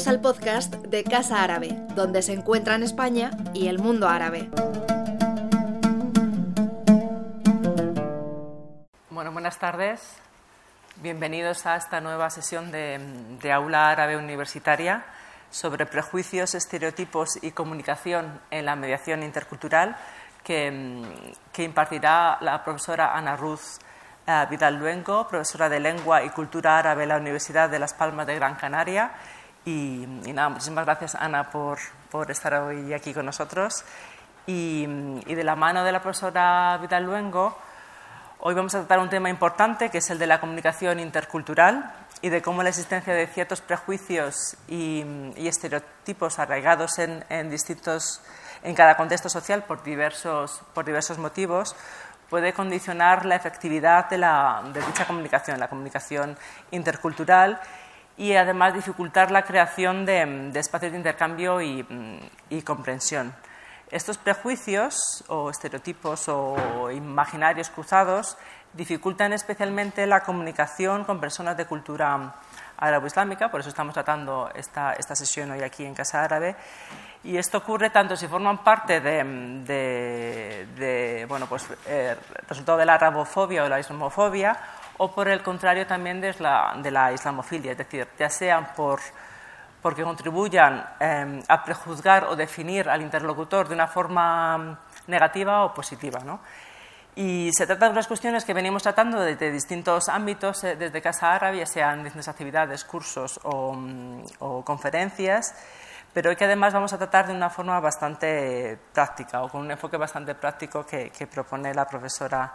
Bienvenidos al podcast de Casa Árabe, donde se encuentran España y el mundo árabe. Bueno, buenas tardes. Bienvenidos a esta nueva sesión de, Aula Árabe Universitaria sobre prejuicios, estereotipos y comunicación en la mediación intercultural que, que impartirá la profesora Ana Ruth eh, Vidal Luengo, profesora de Lengua y Cultura Árabe en la Universidad de Las Palmas de Gran Canaria. Y, nada, muchísimas gracias, Ana, por, por, estar hoy aquí con nosotros. Y, y, de la mano de la profesora Vidal Luengo, hoy vamos a tratar un tema importante que es el de la comunicación intercultural y de cómo la existencia de ciertos prejuicios y, y estereotipos arraigados en, en, distintos, en cada contexto social por diversos, por diversos motivos puede condicionar la efectividad de, la, de dicha comunicación, la comunicación intercultural y además dificultar la creación de, espacios de intercambio y, y, comprensión. Estos prejuicios o estereotipos o imaginarios cruzados dificultan especialmente la comunicación con personas de cultura árabe-islámica, por eso estamos tratando esta, esta sesión hoy aquí en Casa Árabe, y esto ocurre tanto si forman parte de, bueno, pues, eh, resultado de la arabofobia o la islamofobia, o por el contrario también de la, islamofilia, es decir, ya sean por, porque contribuyan em, a prejuzgar o definir al interlocutor de una forma negativa o positiva. ¿no? Y se trata de unas cuestiones que venimos tratando desde distintos ámbitos, eh, desde Casa Árabe, ya sean distintas actividades, cursos o, o conferencias, pero que además vamos a tratar de una forma bastante práctica o con un enfoque bastante práctico que, propone la profesora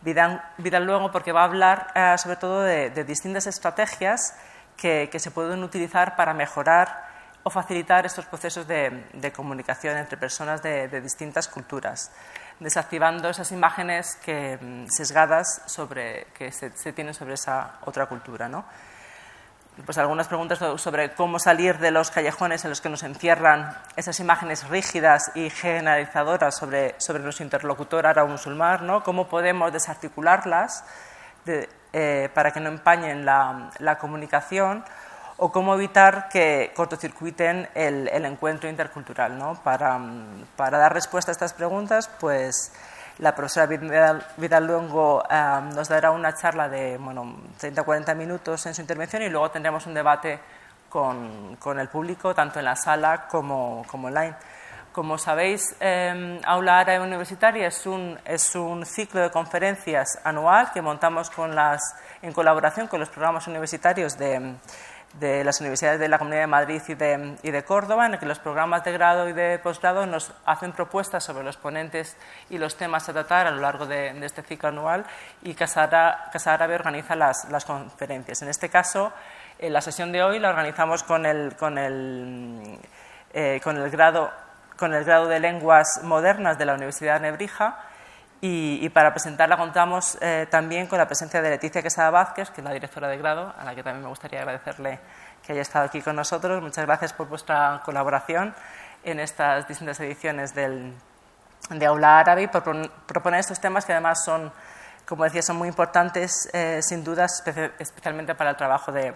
Vidal, luego, porque va a hablar eh, sobre todo de, distintas estrategias que, se pueden utilizar para mejorar o facilitar estos procesos de, comunicación entre personas de, distintas culturas, desactivando esas imágenes mm, sesgadas sobre, que se, se tienen sobre esa otra cultura. ¿no? Pues algunas preguntas sobre cómo salir de los callejones en los que nos encierran esas imágenes rígidas y generalizadoras sobre, sobre nuestro interlocutor árabe musulmán, ¿no? cómo podemos desarticularlas eh, para que no empañen la, comunicación o cómo evitar que cortocircuiten el, encuentro intercultural. ¿no? Para, para, dar respuesta a estas preguntas, pues la profesora Vidal, Luengo eh, nos dará una charla de bueno, 30-40 minutos en su intervención y luego tendremos un debate con, con el público, tanto en la sala como, como online. Como sabéis, eh, Aula Árabe Universitaria es un, es un ciclo de conferencias anual que montamos con las, en colaboración con los programas universitarios de, de las universidades de la Comunidad de Madrid y de, y de, Córdoba, en el que los programas de grado y de posgrado nos hacen propuestas sobre los ponentes y los temas a tratar a lo largo de, este ciclo anual y Casa Árabe organiza las, las, conferencias. En este caso, en la sesión de hoy la organizamos con el, con el, eh, con el, grado, con el grado de Lenguas Modernas de la Universidad de Nebrija y, para presentarla contamos eh, también con la presencia de Leticia Quesada Vázquez, que es la directora de grado, a la que también me gustaría agradecerle que haya estado aquí con nosotros. Muchas gracias por vuestra colaboración en estas distintas ediciones del, de Aula Árabe y por proponer estos temas que además son, como decía, son muy importantes, eh, sin duda, especialmente para el trabajo de,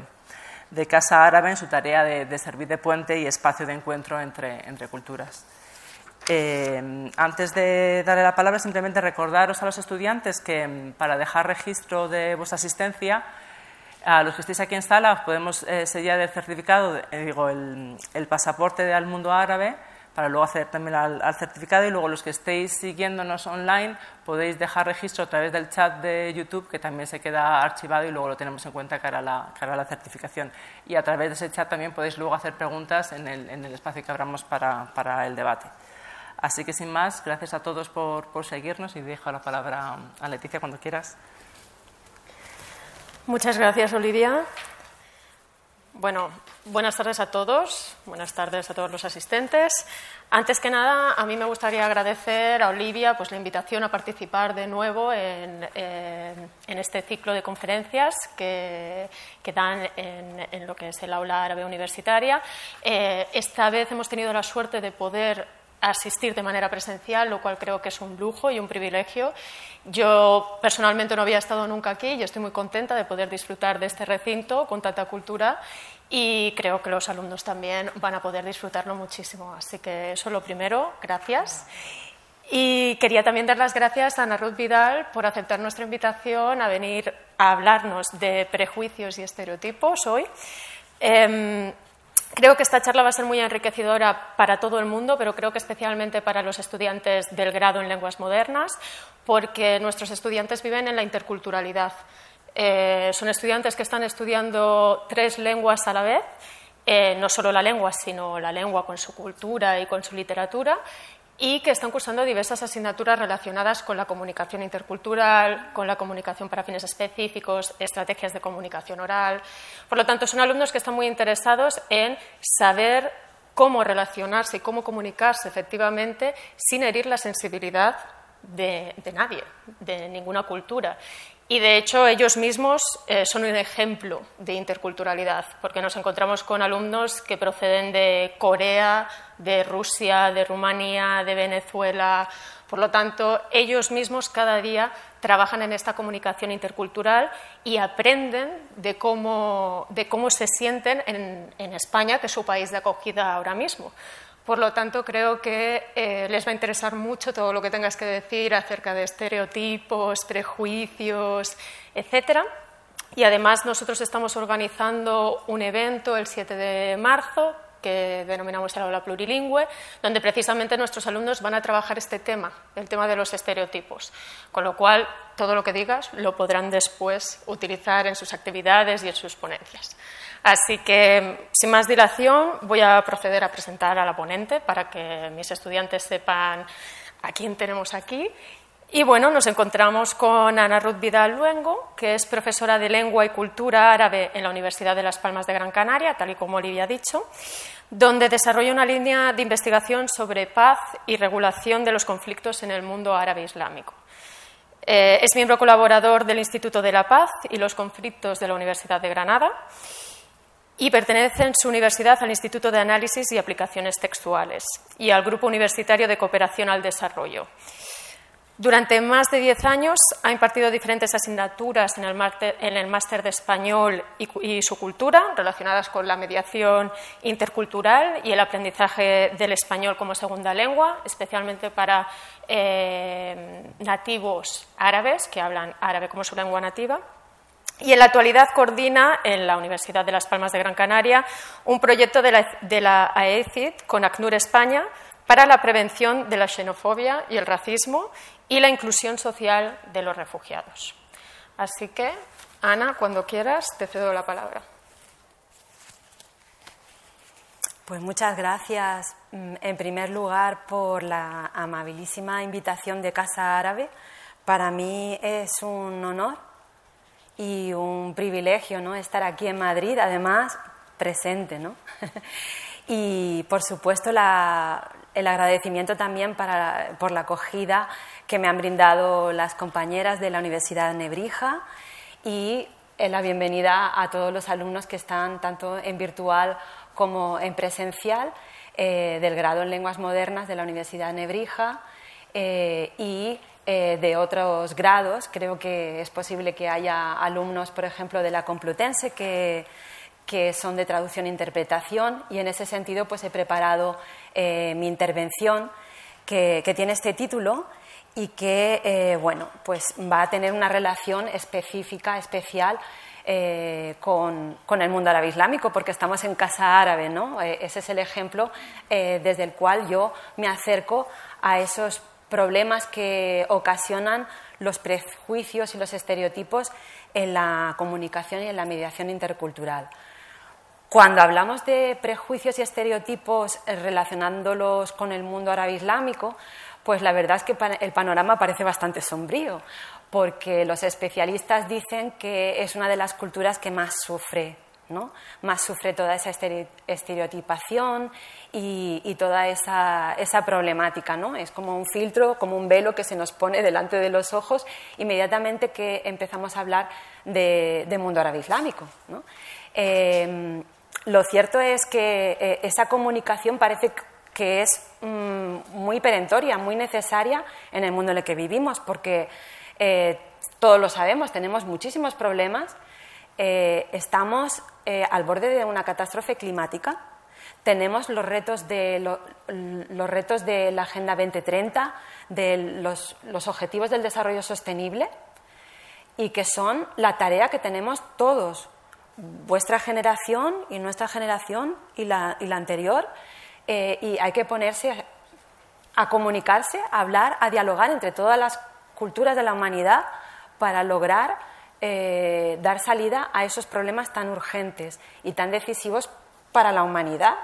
Casa Árabe en su tarea de, servir de puente y espacio de encuentro entre culturas. Eh, antes de darle la palabra, simplemente recordaros a los estudiantes que mm, para dejar registro de vuestra asistencia, a los que estéis aquí en sala, os podemos eh, sellar el certificado, eh, digo, el, pasaporte al mundo árabe, para luego hacer también al, certificado y luego los que estéis siguiéndonos online podéis dejar registro a través del chat de YouTube que también se queda archivado y luego lo tenemos en cuenta cara a la, cara a la certificación. Y a través de ese chat también podéis luego hacer preguntas en el, en el espacio que abramos para, para el debate. Así que sin más, gracias a todos por, por seguirnos y dejo la palabra a Leticia cuando quieras. Muchas gracias, Olivia. Bueno, buenas tardes a todos, buenas tardes a todos los asistentes. Antes que nada, a mí me gustaría agradecer a Olivia pues, la invitación a participar de nuevo en, en, este ciclo de conferencias que, que dan en, lo que es el aula árabe universitaria. Eh, esta vez hemos tenido la suerte de poder asistir de manera presencial, lo cual creo que es un lujo y un privilegio. Yo personalmente no había estado nunca aquí y estoy muy contenta de poder disfrutar de este recinto con tanta cultura y creo que los alumnos también van a poder disfrutarlo muchísimo. Así que eso lo primero, gracias. Y quería también dar las gracias a Ana Ruth Vidal por aceptar nuestra invitación a venir a hablarnos de prejuicios y estereotipos hoy. Em, creo que esta charla va a ser muy enriquecedora para todo el mundo, pero creo que especialmente para los estudiantes del grado en lenguas modernas, porque nuestros estudiantes viven en la interculturalidad. Eh, son estudiantes que están estudiando tres lenguas a la vez, eh, no solo la lengua, sino la lengua con su cultura y con su literatura, y que están cursando diversas asignaturas relacionadas con la comunicación intercultural, con la comunicación para fines específicos, estrategias de comunicación oral. Por lo tanto, son alumnos que están muy interesados en saber cómo relacionarse y cómo comunicarse efectivamente sin herir la sensibilidad de, de nadie, de ninguna cultura. Y de hecho ellos mismos eh, son un ejemplo de interculturalidad, porque nos encontramos con alumnos que proceden de Corea, de Rusia, de Rumanía, de Venezuela. Por lo tanto, ellos mismos cada día trabajan en esta comunicación intercultural y aprenden de cómo, de cómo se sienten en, en España, que es su país de acogida ahora mismo. Por lo tanto, creo que eh, les va a interesar mucho todo lo que tengas que decir acerca de estereotipos, prejuicios, etcétera. Y además nosotros estamos organizando un evento el 7 de marzo que denominamos el aula plurilingüe, donde precisamente nuestros alumnos van a trabajar este tema, el tema de los estereotipos. Con lo cual, todo lo que digas lo podrán después utilizar en sus actividades y en sus ponencias. Así que, sin más dilación, voy a proceder a presentar a la ponente para que mis estudiantes sepan a quién tenemos aquí. Y bueno, nos encontramos con Ana Ruth Vidal Luengo, que es profesora de Lengua y Cultura Árabe en la Universidad de Las Palmas de Gran Canaria, tal y como Olivia ha dicho, donde desarrolla una línea de investigación sobre paz y regulación de los conflictos en el mundo árabe islámico. Eh, es miembro colaborador del Instituto de la Paz y los Conflictos de la Universidad de Granada y pertenece en su universidad al Instituto de Análisis y Aplicaciones Textuales y al Grupo Universitario de Cooperación al Desarrollo. Durante más de diez años ha impartido diferentes asignaturas en el máster de español y, su cultura relacionadas con la mediación intercultural y el aprendizaje del español como segunda lengua, especialmente para eh, nativos árabes que hablan árabe como su lengua nativa. Y en la actualidad coordina en la Universidad de Las Palmas de Gran Canaria un proyecto de la, AECID con ACNUR España para la prevención de la xenofobia y el racismo y la inclusión social de los refugiados. Así que, Ana, cuando quieras, te cedo la palabra. Pues muchas gracias, mm, en primer lugar, por la amabilísima invitación de Casa Árabe. Para mí es un honor y un privilegio ¿no? estar aquí en Madrid, además presente. ¿no? y por supuesto el agradecimiento también para, por la acogida que me han brindado las compañeras de la Universidad Nebrija y eh, la bienvenida a todos los alumnos que están tanto en virtual como en presencial eh, del grado en lenguas modernas de la Universidad de Nebrija eh, y de otros grados. Creo que es posible que haya alumnos, por ejemplo, de la Complutense que, que son de traducción e interpretación y en ese sentido pues he preparado eh, mi intervención que, tiene este título y que eh, bueno pues va a tener una relación específica, especial con, con, el mundo árabe islámico, porque estamos en casa árabe, ¿no? ese es el ejemplo desde el cual yo me acerco a esos problemas que ocasionan los prejuicios y los estereotipos en la comunicación y en la mediación intercultural. Cuando hablamos de prejuicios y estereotipos eh, relacionándolos con el mundo árabe islámico, pues la verdad es que el panorama parece bastante sombrío, porque los especialistas dicen que es una de las culturas que más sufre más sufre toda esa estereotipación y, toda esa, problemática, ¿no? Es como un filtro, como un velo que se nos pone delante de los ojos inmediatamente que empezamos a hablar de, mundo árabe islámico, em, lo cierto es que eh, esa comunicación parece que es mm, muy perentoria, muy necesaria en el mundo en el que vivimos, porque eh, todos lo sabemos, tenemos muchísimos problemas estamos al borde de una catástrofe climática. Tenemos los retos de, los retos de la Agenda 2030, de los, los objetivos del desarrollo sostenible, y que son la tarea que tenemos todos, vuestra generación y nuestra generación y la, anterior, eh, y hay que ponerse a, comunicarse, a hablar, a dialogar entre todas las culturas de la humanidad para lograr eh, dar salida a esos problemas tan urgentes y tan decisivos para la humanidad.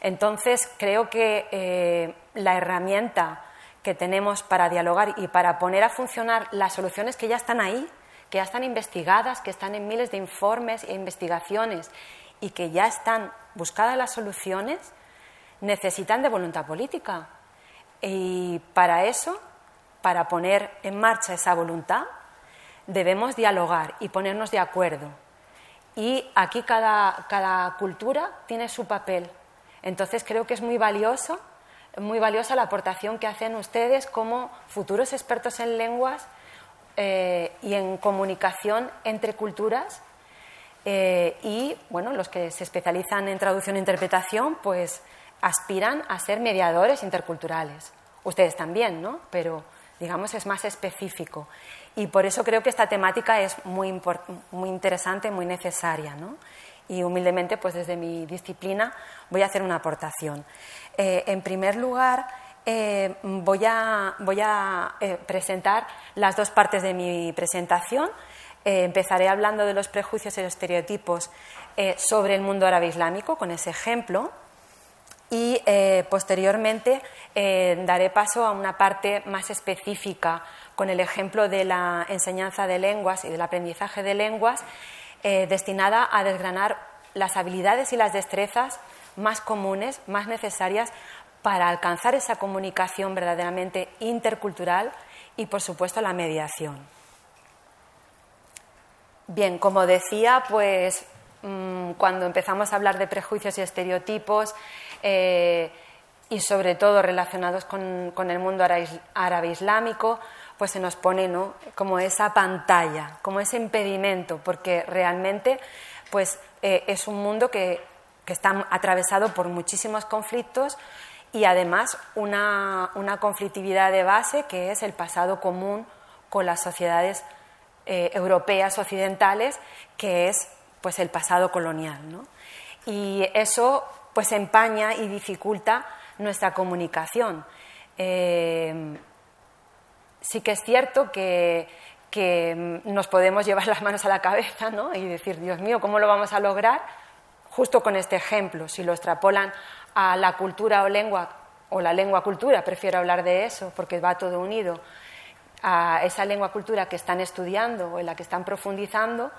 Entonces, creo que eh, la herramienta que tenemos para dialogar y para poner a funcionar las soluciones que ya están ahí, que ya están investigadas, que están en miles de informes e investigaciones y que ya están buscadas las soluciones, necesitan de voluntad política. Y para eso, para poner en marcha esa voluntad, debemos dialogar y ponernos de acuerdo. Y aquí cada, cada cultura tiene su papel. Entonces creo que es muy valioso muy valiosa la aportación que hacen ustedes como futuros expertos en lenguas eh, y en comunicación entre culturas. Eh, y bueno, los que se especializan en traducción e interpretación, pues aspiran a ser mediadores interculturales. Ustedes también, ¿no? Pero digamos es más específico. Y por eso creo que esta temática es muy, muy interesante, muy necesaria, ¿no? Y humildemente, pues desde mi disciplina voy a hacer una aportación. Eh, en primer lugar, eh, voy a, eh, presentar las dos partes de mi presentación. empezaré hablando de los prejuicios y los estereotipos sobre el mundo árabe islámico, con ese ejemplo, y posteriormente daré paso a una parte más específica con el ejemplo de la enseñanza de lenguas y del aprendizaje de lenguas, destinada a desgranar las habilidades y las destrezas más comunes, más necesarias para alcanzar esa comunicación verdaderamente intercultural y, por supuesto, la mediación. Bien, como decía, pues mm, cuando empezamos a hablar de prejuicios y estereotipos, eh, y sobre todo relacionados con, el mundo árabe islámico, pues se nos pone ¿no? como esa pantalla, como ese impedimento, porque realmente pues, eh, es un mundo que que está atravesado por muchísimos conflictos y además una, conflictividad de base que es el pasado común con las sociedades eh, europeas occidentales, que es pues el pasado colonial. Y eso pues empaña y dificulta nuestra comunicación. Eh, sí que es cierto que, que, nos podemos llevar las manos a la cabeza ¿no? y decir, Dios mío, ¿cómo lo vamos a lograr? justo con este ejemplo, si lo extrapolan a la cultura o lengua, o la lengua cultura, prefiero hablar de eso porque va todo unido, a esa lengua cultura que están estudiando o en la que están profundizando,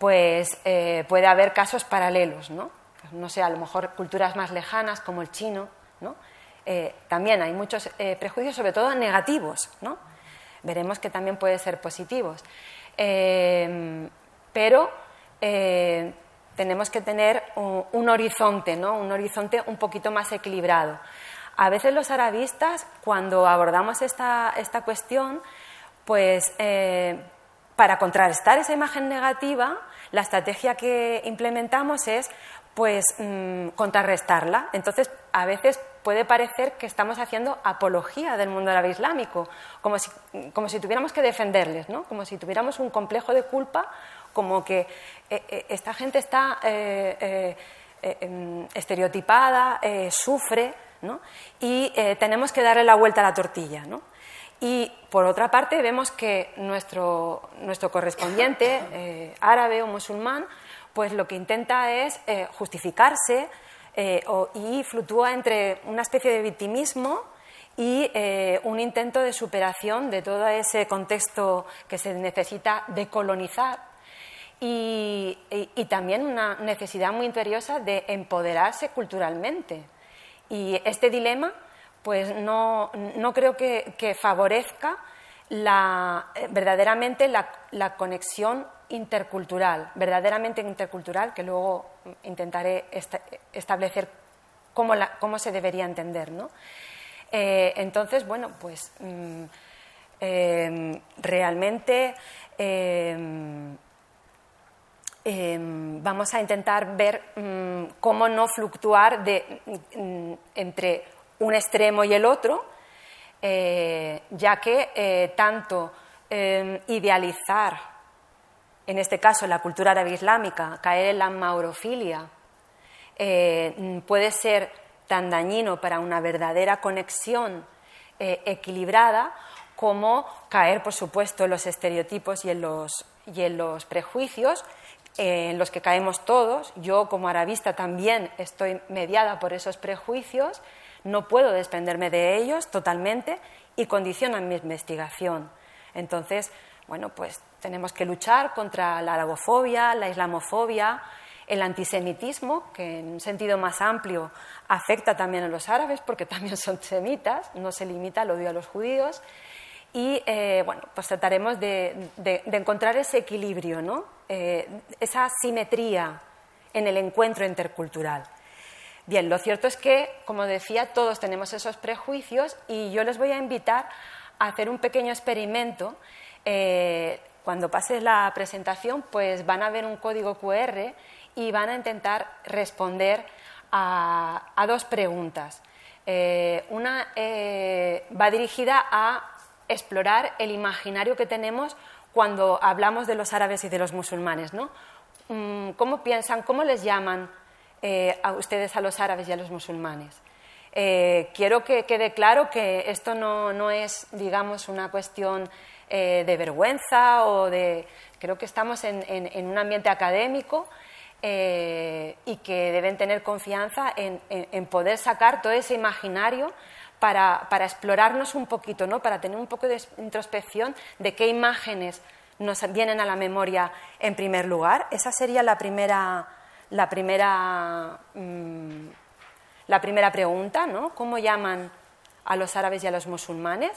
pues eh, puede haber casos paralelos, ¿no? No sé, a lo mejor culturas más lejanas como el chino, ¿no? Eh, también hay muchos eh, prejuicios, sobre todo negativos, ¿no? Veremos que también pueden ser positivos. pero tenemos que tener un, horizonte, ¿no? un horizonte un poquito más equilibrado. A veces los arabistas, cuando abordamos esta, esta cuestión, pues eh, para contrarrestar esa imagen negativa, la estrategia que implementamos es pues mm, contrarrestarla. Entonces, a veces puede parecer que estamos haciendo apología del mundo árabe islámico, como si, como si tuviéramos que defenderles, ¿no? como si tuviéramos un complejo de culpa como que eh, eh, esta gente está eh, em, estereotipada, sufre, ¿no? y tenemos que darle la vuelta a la tortilla. ¿no? Y por otra parte vemos que nuestro, nuestro correspondiente árabe o musulmán pues lo que intenta es justificarse y fluctúa entre una especie de victimismo y un intento de superación de todo ese contexto que se necesita decolonizar y, también una necesidad muy imperiosa de empoderarse culturalmente. Y este dilema, pues no, creo que, favorezca la, verdaderamente la, conexión intercultural, verdaderamente intercultural, que luego intentaré establecer cómo, cómo, se debería entender. ¿no? Eh, entonces, bueno, pues mm, eh, realmente eh, em, vamos a intentar ver mm, cómo no fluctuar mm, entre un extremo y el otro, eh, ya que eh, tanto em, idealizar, en este caso la cultura árabe islámica, caer en la maurofilia, eh, puede ser tan dañino para una verdadera conexión equilibrada como caer, por supuesto, en los estereotipos y en los, y en los prejuicios en los que caemos todos. Yo, como arabista, también estoy mediada por esos prejuicios, no puedo desprenderme de ellos totalmente y condicionan mi investigación. Entonces, bueno, pues tenemos que luchar contra la arabofobia, la islamofobia, el antisemitismo, que en un sentido más amplio afecta también a los árabes, porque también son semitas, no se limita al odio a los judíos, y eh, bueno, pues trataremos de, encontrar ese equilibrio, ¿no? Eh, esa simetría en el encuentro intercultural. Bien, lo cierto es que, como decía, todos tenemos esos prejuicios y yo les voy a invitar a hacer un pequeño experimento. Eh, cuando pase la presentación, pues van a ver un código QR y van a intentar responder a, dos preguntas. una va dirigida a explorar el imaginario que tenemos cuando hablamos de los árabes y de los musulmanes, ¿no? Mm, ¿Cómo piensan, cómo les llaman eh, a ustedes a los árabes y a los musulmanes? Eh, quiero que quede claro que esto no, es, digamos, una cuestión eh, de vergüenza o de... Creo que estamos en, un ambiente académico y que deben tener confianza en poder sacar todo ese imaginario para, explorarnos un poquito, ¿no? para tener un poco de introspección de qué imágenes nos vienen a la memoria en primer lugar. Esa sería la primera, la primera, mm, la primera pregunta, ¿no? ¿Cómo llaman a los árabes y a los musulmanes?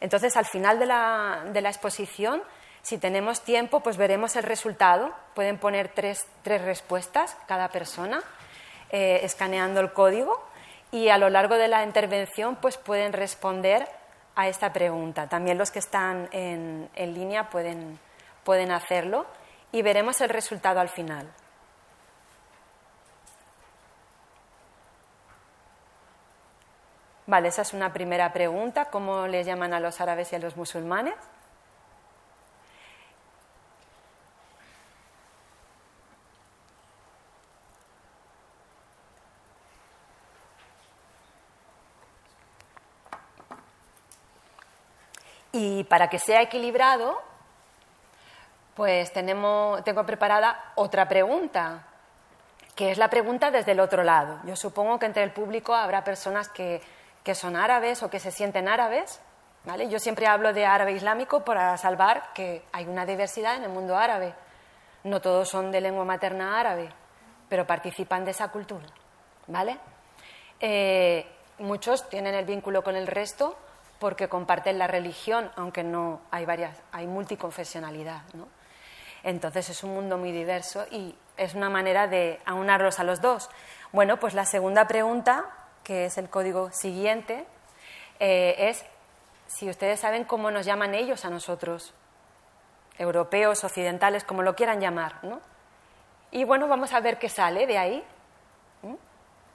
Entonces, al final de la, exposición, si tenemos tiempo, pues veremos el resultado. Pueden poner tres, tres respuestas cada persona, eh, escaneando el código y a lo largo de la intervención pues pueden responder a esta pregunta. También los que están en, línea pueden, pueden hacerlo y veremos el resultado al final. Vale, esa es una primera pregunta. ¿Cómo les llaman a los árabes y a los musulmanes? Y para que sea equilibrado, pues tenemos, tengo preparada otra pregunta, que es la pregunta desde el otro lado. Yo supongo que entre el público habrá personas que, son árabes o que se sienten árabes. ¿vale? Yo siempre hablo de árabe islámico para salvar que hay una diversidad en el mundo árabe. No todos son de lengua materna árabe, pero participan de esa cultura. ¿vale? Eh, muchos tienen el vínculo con el resto porque comparten la religión, aunque no hay varias, hay multiconfesionalidad. ¿no? Entonces es un mundo muy diverso y es una manera de aunarlos a los dos. Bueno, pues la segunda pregunta, que es el código siguiente, eh, es si ustedes saben cómo nos llaman ellos a nosotros, europeos, occidentales, como lo quieran llamar. ¿no? Y bueno, vamos a ver qué sale de ahí.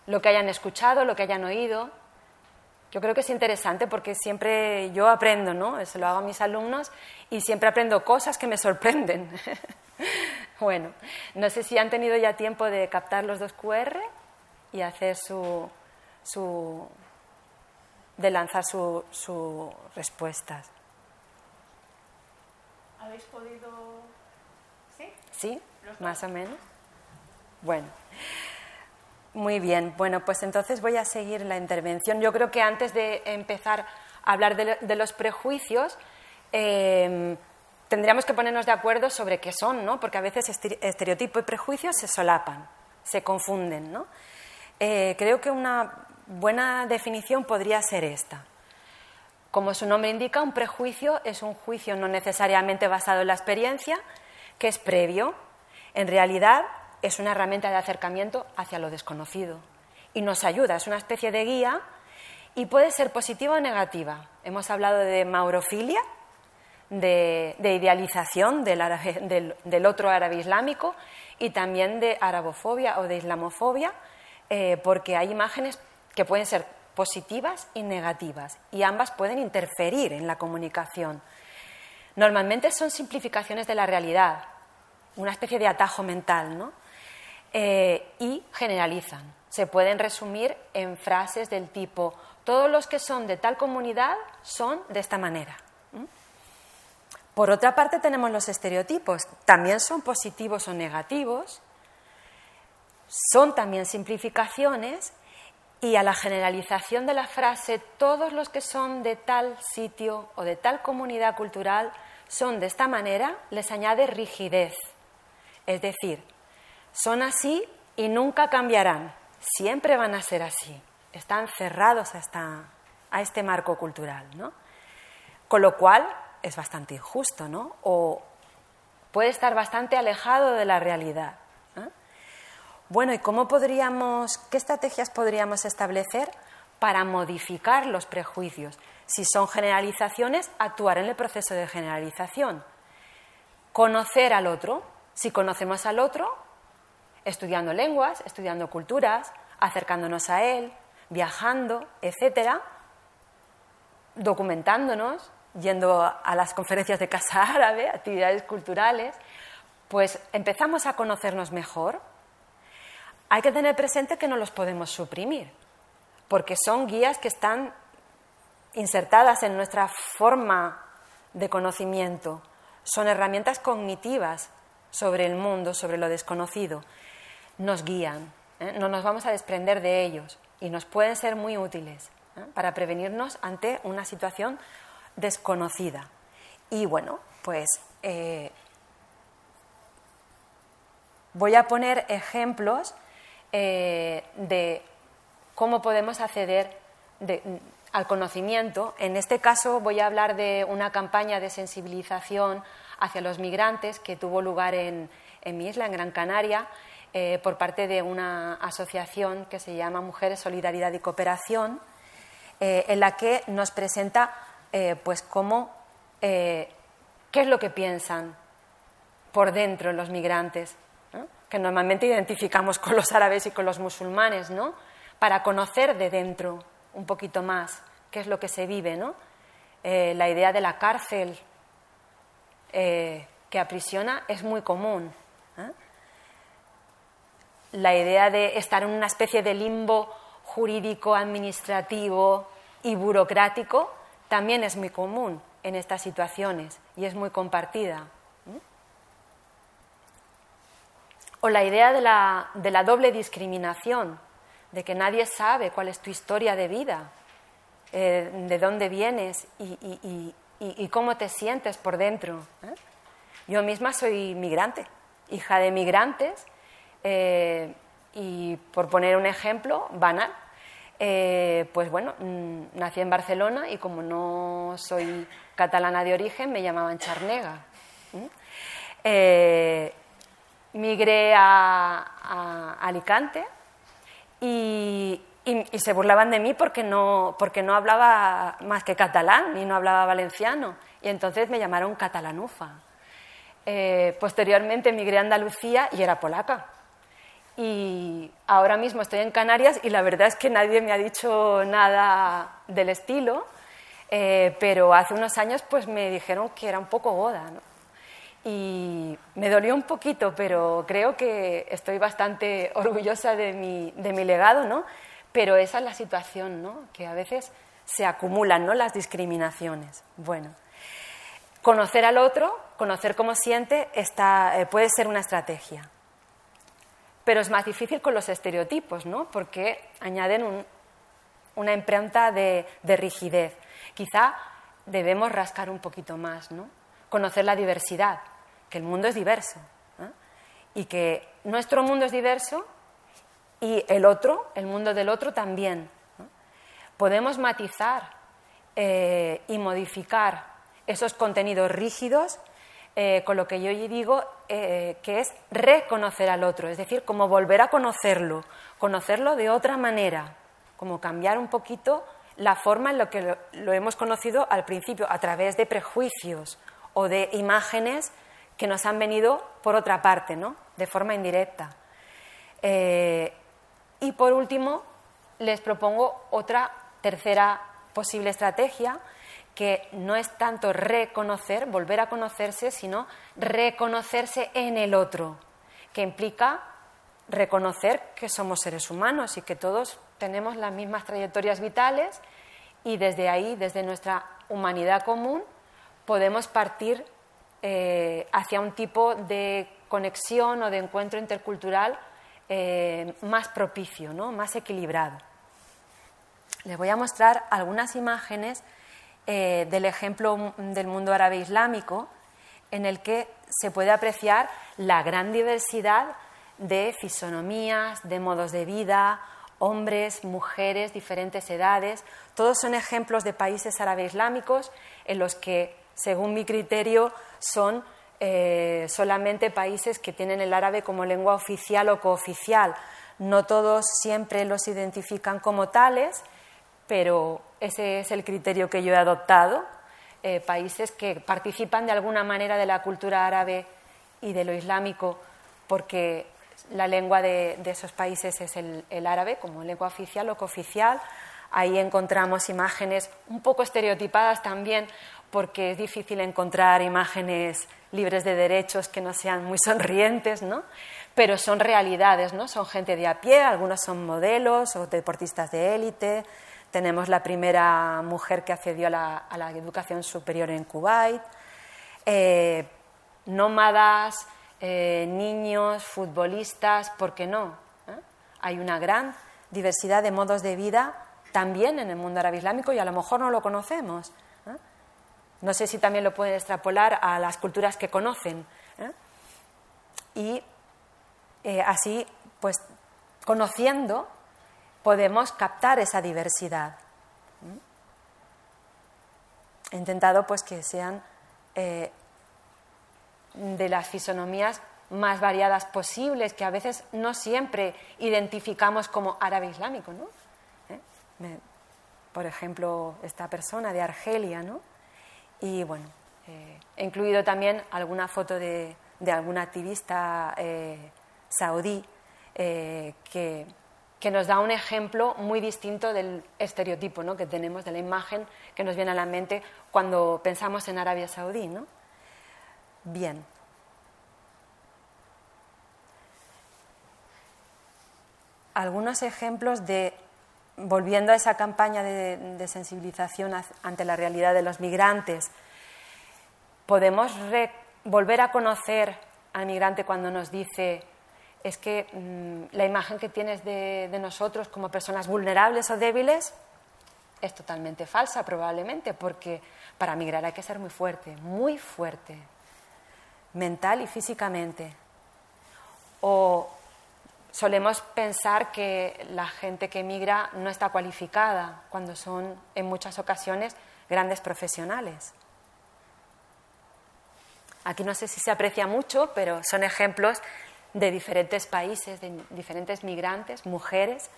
Lo que hayan escuchado, lo que hayan oído, yo creo que es interesante porque siempre yo aprendo, ¿no? Se lo hago a mis alumnos y siempre aprendo cosas que me sorprenden. bueno, no sé si han tenido ya tiempo de captar los dos QR y hacer su, su de lanzar sus su respuestas. ¿Habéis podido? ¿Sí? Sí, más o menos. Bueno. Muy bien, bueno, pues entonces voy a seguir la intervención. Yo creo que antes de empezar a hablar de, los prejuicios, em, tendríamos que ponernos de acuerdo sobre qué son, ¿no? Porque a veces estereotipo y prejuicios se solapan, se confunden, ¿no? Eh, creo que una buena definición podría ser esta. Como su nombre indica, un prejuicio es un juicio no necesariamente basado en la experiencia, que es previo. En realidad, es una herramienta de acercamiento hacia lo desconocido y nos ayuda, es una especie de guía y puede ser positiva o negativa. Hemos hablado de maurofilia, de, idealización del, otro árabe islámico y también de arabofobia o de islamofobia, eh, porque hay imágenes que pueden ser positivas y negativas y ambas pueden interferir en la comunicación. Normalmente son simplificaciones de la realidad, una especie de atajo mental, ¿no? Eh, y generalizan. Se pueden resumir en frases del tipo, todos los que son de tal comunidad son de esta manera. Por otra parte tenemos los estereotipos, también son positivos o negativos, son también simplificaciones y a la generalización de la frase todos los que son de tal sitio o de tal comunidad cultural son de esta manera les añade rigidez. Es decir, son así y nunca cambiarán, siempre van a ser así, están cerrados a, a este marco cultural. ¿no? Con lo cual, es bastante injusto, ¿no? O puede estar bastante alejado de la realidad. ¿eh? Bueno, ¿y cómo podríamos, qué estrategias podríamos establecer para modificar los prejuicios? Si son generalizaciones, actuar en el proceso de generalización. Conocer al otro. Si conocemos al otro, estudiando lenguas, estudiando culturas, acercándonos a él, viajando, etcétera, documentándonos, yendo a las conferencias de Casa Árabe, actividades culturales, pues empezamos a conocernos mejor. Hay que tener presente que no los podemos suprimir, porque son guías que están insertadas en nuestra forma de conocimiento, son herramientas cognitivas sobre el mundo, sobre lo desconocido, nos guían, ¿eh? no nos vamos a desprender de ellos y nos pueden ser muy útiles ¿eh? para prevenirnos ante una situación desconocida. Y bueno, pues eh, voy a poner ejemplos de cómo podemos acceder al conocimiento. En este caso voy a hablar de una campaña de sensibilización hacia los migrantes que tuvo lugar en, mi isla, en Gran Canaria, eh, por parte de una asociación que se llama Mujeres, Solidaridad y Cooperación, en la que nos presenta eh, pues cómo, eh, qué es lo que piensan por dentro los migrantes, que normalmente identificamos con los árabes y con los musulmanes, ¿no? para conocer de dentro un poquito más qué es lo que se vive. ¿no? Eh, la idea de la cárcel que aprisiona es muy común. La idea de estar en una especie de limbo jurídico, administrativo y burocrático también es muy común en estas situaciones y es muy compartida. O la idea de la, doble discriminación, de que nadie sabe cuál es tu historia de vida, eh, de dónde vienes y, cómo te sientes por dentro. ¿eh? Yo misma soy migrante, hija de migrantes, eh, y por poner un ejemplo banal, eh, pues bueno, mm, nací en Barcelona y como no soy catalana de origen, me llamaban Charnega. Eh, migré a, Alicante y, se burlaban de mí porque no, porque no hablaba más que catalán y no hablaba valenciano. Y entonces me llamaron catalanufa. Eh, posteriormente migré a Andalucía y era polaca. Y ahora mismo estoy en Canarias y la verdad es que nadie me ha dicho nada del estilo, eh, pero hace unos años pues me dijeron que era un poco goda. Y me dolió un poquito, pero creo que estoy bastante orgullosa de mi, de mi legado, ¿no? Pero esa es la situación, ¿no? Que a veces se acumulan, ¿no? Las discriminaciones. Bueno, conocer al otro, conocer cómo siente, está, eh, puede ser una estrategia. Pero es más difícil con los estereotipos, ¿no? Porque añaden una impronta de, rigidez. Quizá debemos rascar un poquito más, ¿no? Conocer la diversidad, que el mundo es diverso. Y que nuestro mundo es diverso y el otro, el mundo del otro también. Podemos matizar eh, y modificar esos contenidos rígidos eh, con lo que yo digo eh, que es reconocer al otro, es decir, como volver a conocerlo, conocerlo de otra manera, como cambiar un poquito la forma en la que lo, hemos conocido al principio, a través de prejuicios o de imágenes que nos han venido por otra parte, ¿no? de forma indirecta. Eh, y por último, les propongo otra tercera posible estrategia que no es tanto reconocer, volver a conocerse, sino reconocerse en el otro, que implica reconocer que somos seres humanos y que todos tenemos las mismas trayectorias vitales y desde ahí, desde nuestra humanidad común, podemos partir eh, hacia un tipo de conexión o de encuentro intercultural eh, más propicio, ¿no? más equilibrado. Les voy a mostrar algunas imágenes eh, del ejemplo del mundo árabe islámico en el que se puede apreciar la gran diversidad de fisonomías, de modos de vida, hombres, mujeres, diferentes edades. Todos son ejemplos de países árabe islámicos en los que, según mi criterio, son eh, solamente países que tienen el árabe como lengua oficial o cooficial. No todos siempre los identifican como tales, pero ese es el criterio que yo he adoptado. Eh, países que participan de alguna manera de la cultura árabe y de lo islámico porque la lengua de, esos países es el, el, árabe como lengua oficial o cooficial. Ahí encontramos imágenes un poco estereotipadas también porque es difícil encontrar imágenes libres de derechos que no sean muy sonrientes, ¿no? Pero son realidades, ¿no? Son gente de a pie, algunos son modelos o deportistas de élite. Tenemos la primera mujer que accedió a la, educación superior en Kuwait. Eh, nómadas, eh, niños, futbolistas, ¿por qué no? ¿Eh? Hay una gran diversidad de modos de vida también en el mundo árabe islámico y a lo mejor no lo conocemos. No sé si también lo pueden extrapolar a las culturas que conocen. Y así, pues, conociendo, podemos captar esa diversidad. He intentado, pues, que sean eh, de las fisonomías más variadas posibles, que a veces no siempre identificamos como árabe islámico, ¿no? por ejemplo, esta persona de Argelia, ¿no? Y bueno, eh, he incluido también alguna foto de, algún activista eh, saudí eh, que, nos da un ejemplo muy distinto del estereotipo ¿no? que tenemos, de la imagen que nos viene a la mente cuando pensamos en Arabia Saudí. ¿no? Bien. Algunos ejemplos de volviendo a esa campaña de, sensibilización ante la realidad de los migrantes, podemos volver a conocer al migrante cuando nos dice es que mm, la imagen que tienes de, nosotros como personas vulnerables o débiles es totalmente falsa probablemente, porque para migrar hay que ser muy fuerte, muy fuerte, mental y físicamente. O solemos pensar que la gente que emigra no está cualificada cuando son en muchas ocasiones grandes profesionales. Aquí no sé si se aprecia mucho, pero son ejemplos de diferentes países, de diferentes migrantes, mujeres,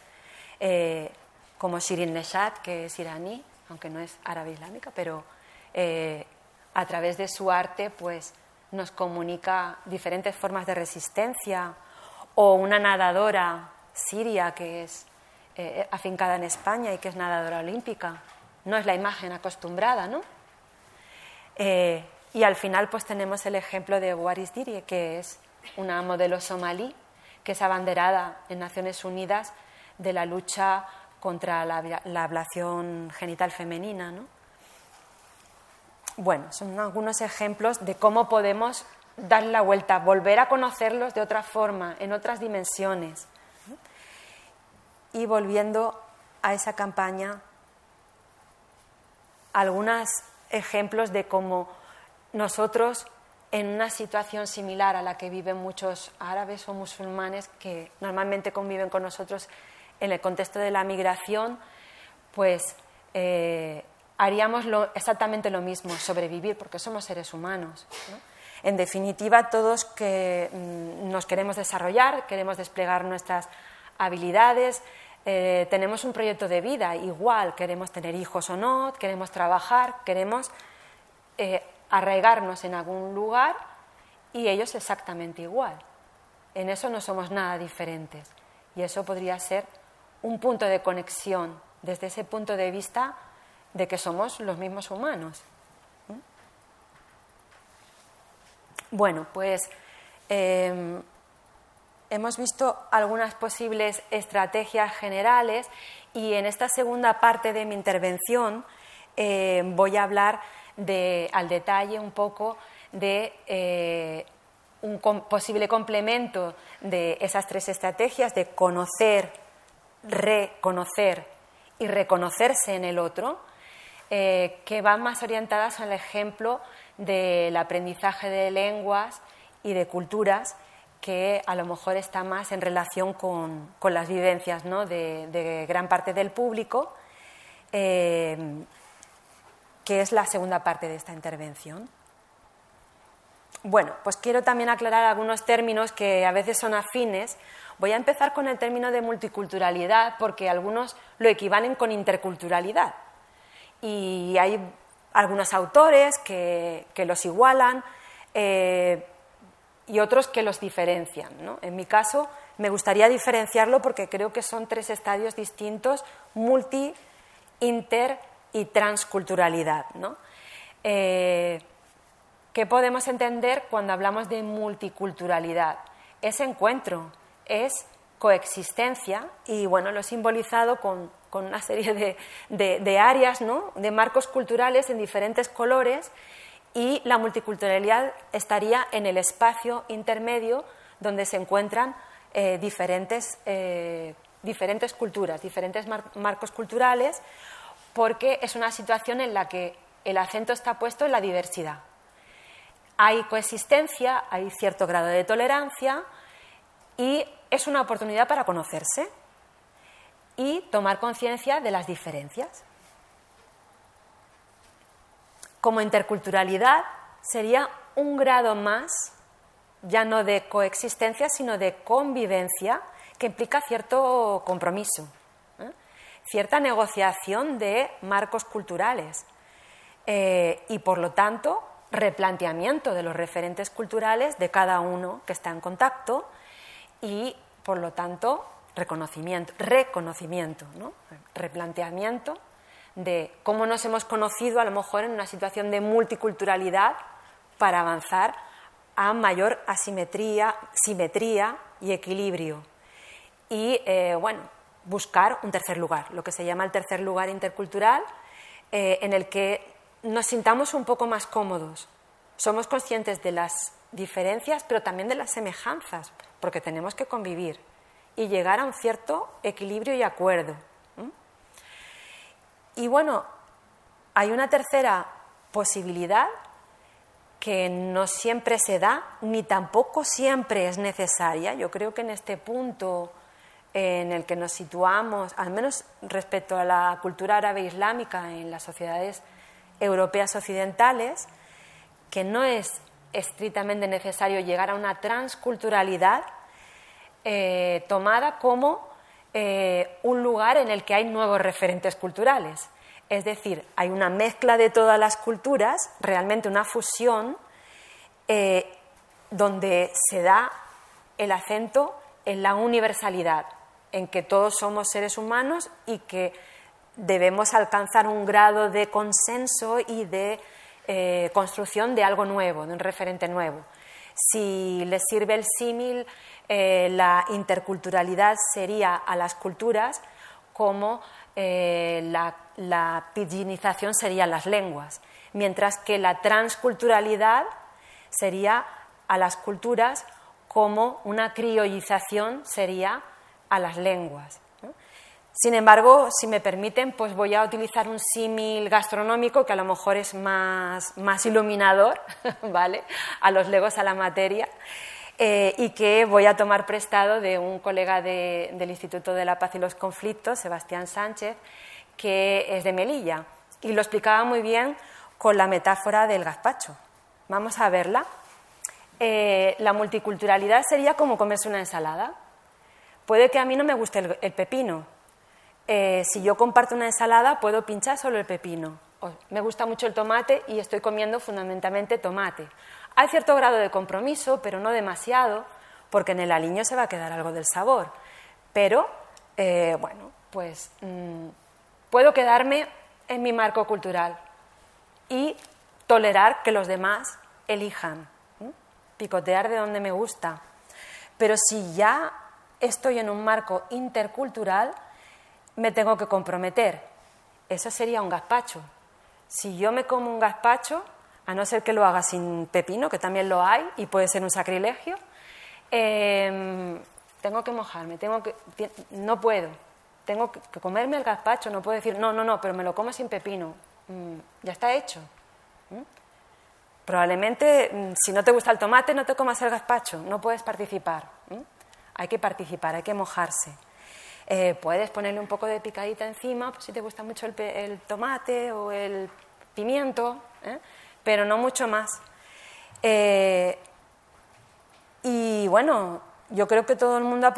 eh, como Shirin Neshat, que es iraní, aunque no es árabe islámica, pero eh, a través de su arte pues, nos comunica diferentes formas de resistencia o una nadadora siria que es eh, afincada en España y que es nadadora olímpica. No es la imagen acostumbrada, ¿no? Y al final pues tenemos el ejemplo de Waris Dirie, que es una modelo somalí que es abanderada en Naciones Unidas de la lucha contra la, la ablación genital femenina. ¿no? Bueno, son algunos ejemplos de cómo podemos dar la vuelta, volver a conocerlos de otra forma, en otras dimensiones. Y volviendo a esa campaña, algunos ejemplos de cómo nosotros, en una situación similar a la que viven muchos árabes o musulmanes que normalmente conviven con nosotros en el contexto de la migración, pues eh, haríamos exactamente lo mismo, sobrevivir, porque somos seres humanos. En definitiva, todos que mm, nos queremos desarrollar, queremos desplegar nuestras habilidades, eh, tenemos un proyecto de vida igual, queremos tener hijos o no, queremos trabajar, queremos eh, arraigarnos en algún lugar y ellos exactamente igual. En eso no somos nada diferentes. Y eso podría ser un punto de conexión desde ese punto de vista de que somos los mismos humanos. ¿Mm? Bueno, pues em, hemos visto algunas posibles estrategias generales y en esta segunda parte de mi intervención em, voy a hablar al detalle un poco de eh, un posible complemento de esas tres estrategias de conocer, reconocer y reconocerse en el otro, eh, que van más orientadas al ejemplo del aprendizaje de lenguas y de culturas que a lo mejor está más en relación con, las vivencias de, gran parte del público, eh, que es la segunda parte de esta intervención. Bueno, pues quiero también aclarar algunos términos que a veces son afines. Voy a empezar con el término de multiculturalidad porque algunos lo equivalen con interculturalidad. Y hay algunos autores que, los igualan eh, y otros que los diferencian. En mi caso, me gustaría diferenciarlo porque creo que son tres estadios distintos, multi, inter y transculturalidad. ¿no? Eh, ¿Qué podemos entender cuando hablamos de multiculturalidad? Es encuentro, es coexistencia y bueno, lo he simbolizado con, una serie de, áreas, ¿no? de marcos culturales en diferentes colores y la multiculturalidad estaría en el espacio intermedio donde se encuentran eh, diferentes, eh, diferentes culturas, diferentes marcos culturales, porque es una situación en la que el acento está puesto en la diversidad. Hay coexistencia, hay cierto grado de tolerancia y es una oportunidad para conocerse y tomar conciencia de las diferencias. Como interculturalidad sería un grado más, ya no de coexistencia, sino de convivencia, que implica cierto compromiso. Cierta negociación de marcos culturales eh, y, por lo tanto, replanteamiento de los referentes culturales de cada uno que está en contacto y, por lo tanto, reconocimiento, reconocimiento, ¿no? replanteamiento de cómo nos hemos conocido a lo mejor en una situación de multiculturalidad para avanzar a mayor asimetría, simetría y equilibrio. Y, eh, bueno, buscar un tercer lugar, lo que se llama el tercer lugar intercultural, eh, en el que nos sintamos un poco más cómodos. Somos conscientes de las diferencias, pero también de las semejanzas, porque tenemos que convivir y llegar a un cierto equilibrio y acuerdo. Y bueno, hay una tercera posibilidad que no siempre se da, ni tampoco siempre es necesaria. Yo creo que en este punto en el que nos situamos, al menos respecto a la cultura árabe islámica en las sociedades europeas occidentales, que no es estrictamente necesario llegar a una transculturalidad eh, tomada como eh, un lugar en el que hay nuevos referentes culturales. Es decir, hay una mezcla de todas las culturas, realmente una fusión, eh, donde se da el acento en la universalidad, en que todos somos seres humanos y que debemos alcanzar un grado de consenso y de eh, construcción de algo nuevo, de un referente nuevo. Si les sirve el símil, eh, la interculturalidad sería a las culturas como eh, la, la pidginización sería las lenguas, mientras que la transculturalidad sería a las culturas como una criollización sería a las lenguas. Sin embargo, si me permiten, pues voy a utilizar un símil gastronómico que a lo mejor es más, iluminador, ¿vale? A los legos a la materia. Eh, y que voy a tomar prestado de un colega del Instituto de la Paz y los Conflictos, Sebastián Sánchez, que es de Melilla. Y lo explicaba muy bien con la metáfora del gazpacho. Vamos a verla. Eh, la multiculturalidad sería como comerse una ensalada. Puede que a mí no me guste el pepino, eh, si yo comparto una ensalada, puedo pinchar solo el pepino me gusta mucho el tomate y estoy comiendo fundamentalmente tomate. Hay cierto grado de compromiso, pero no demasiado, porque en el aliño se va a quedar algo del sabor. Pero, eh, bueno, pues mm, puedo quedarme en mi marco cultural y tolerar que los demás elijan, picotear de donde me gusta. Pero si ya estoy en un marco intercultural, me tengo que comprometer. Eso sería un gazpacho. Si yo me como un gazpacho, a no ser que lo haga sin pepino, que también lo hay y puede ser un sacrilegio, em, tengo que mojarme, tengo que, no puedo, tengo que comerme el gazpacho, no puedo decir, no, no, no, pero me lo como sin pepino, mm, ya está hecho. Probablemente, mm, si no te gusta el tomate, no te comas el gazpacho, no puedes participar. Hay que participar, hay que mojarse. Eh, puedes ponerle un poco de picadita encima, pues si te gusta mucho el, tomate o el pimiento, ¿eh? pero no mucho más. Eh, y bueno, yo creo que todo el mundo ha,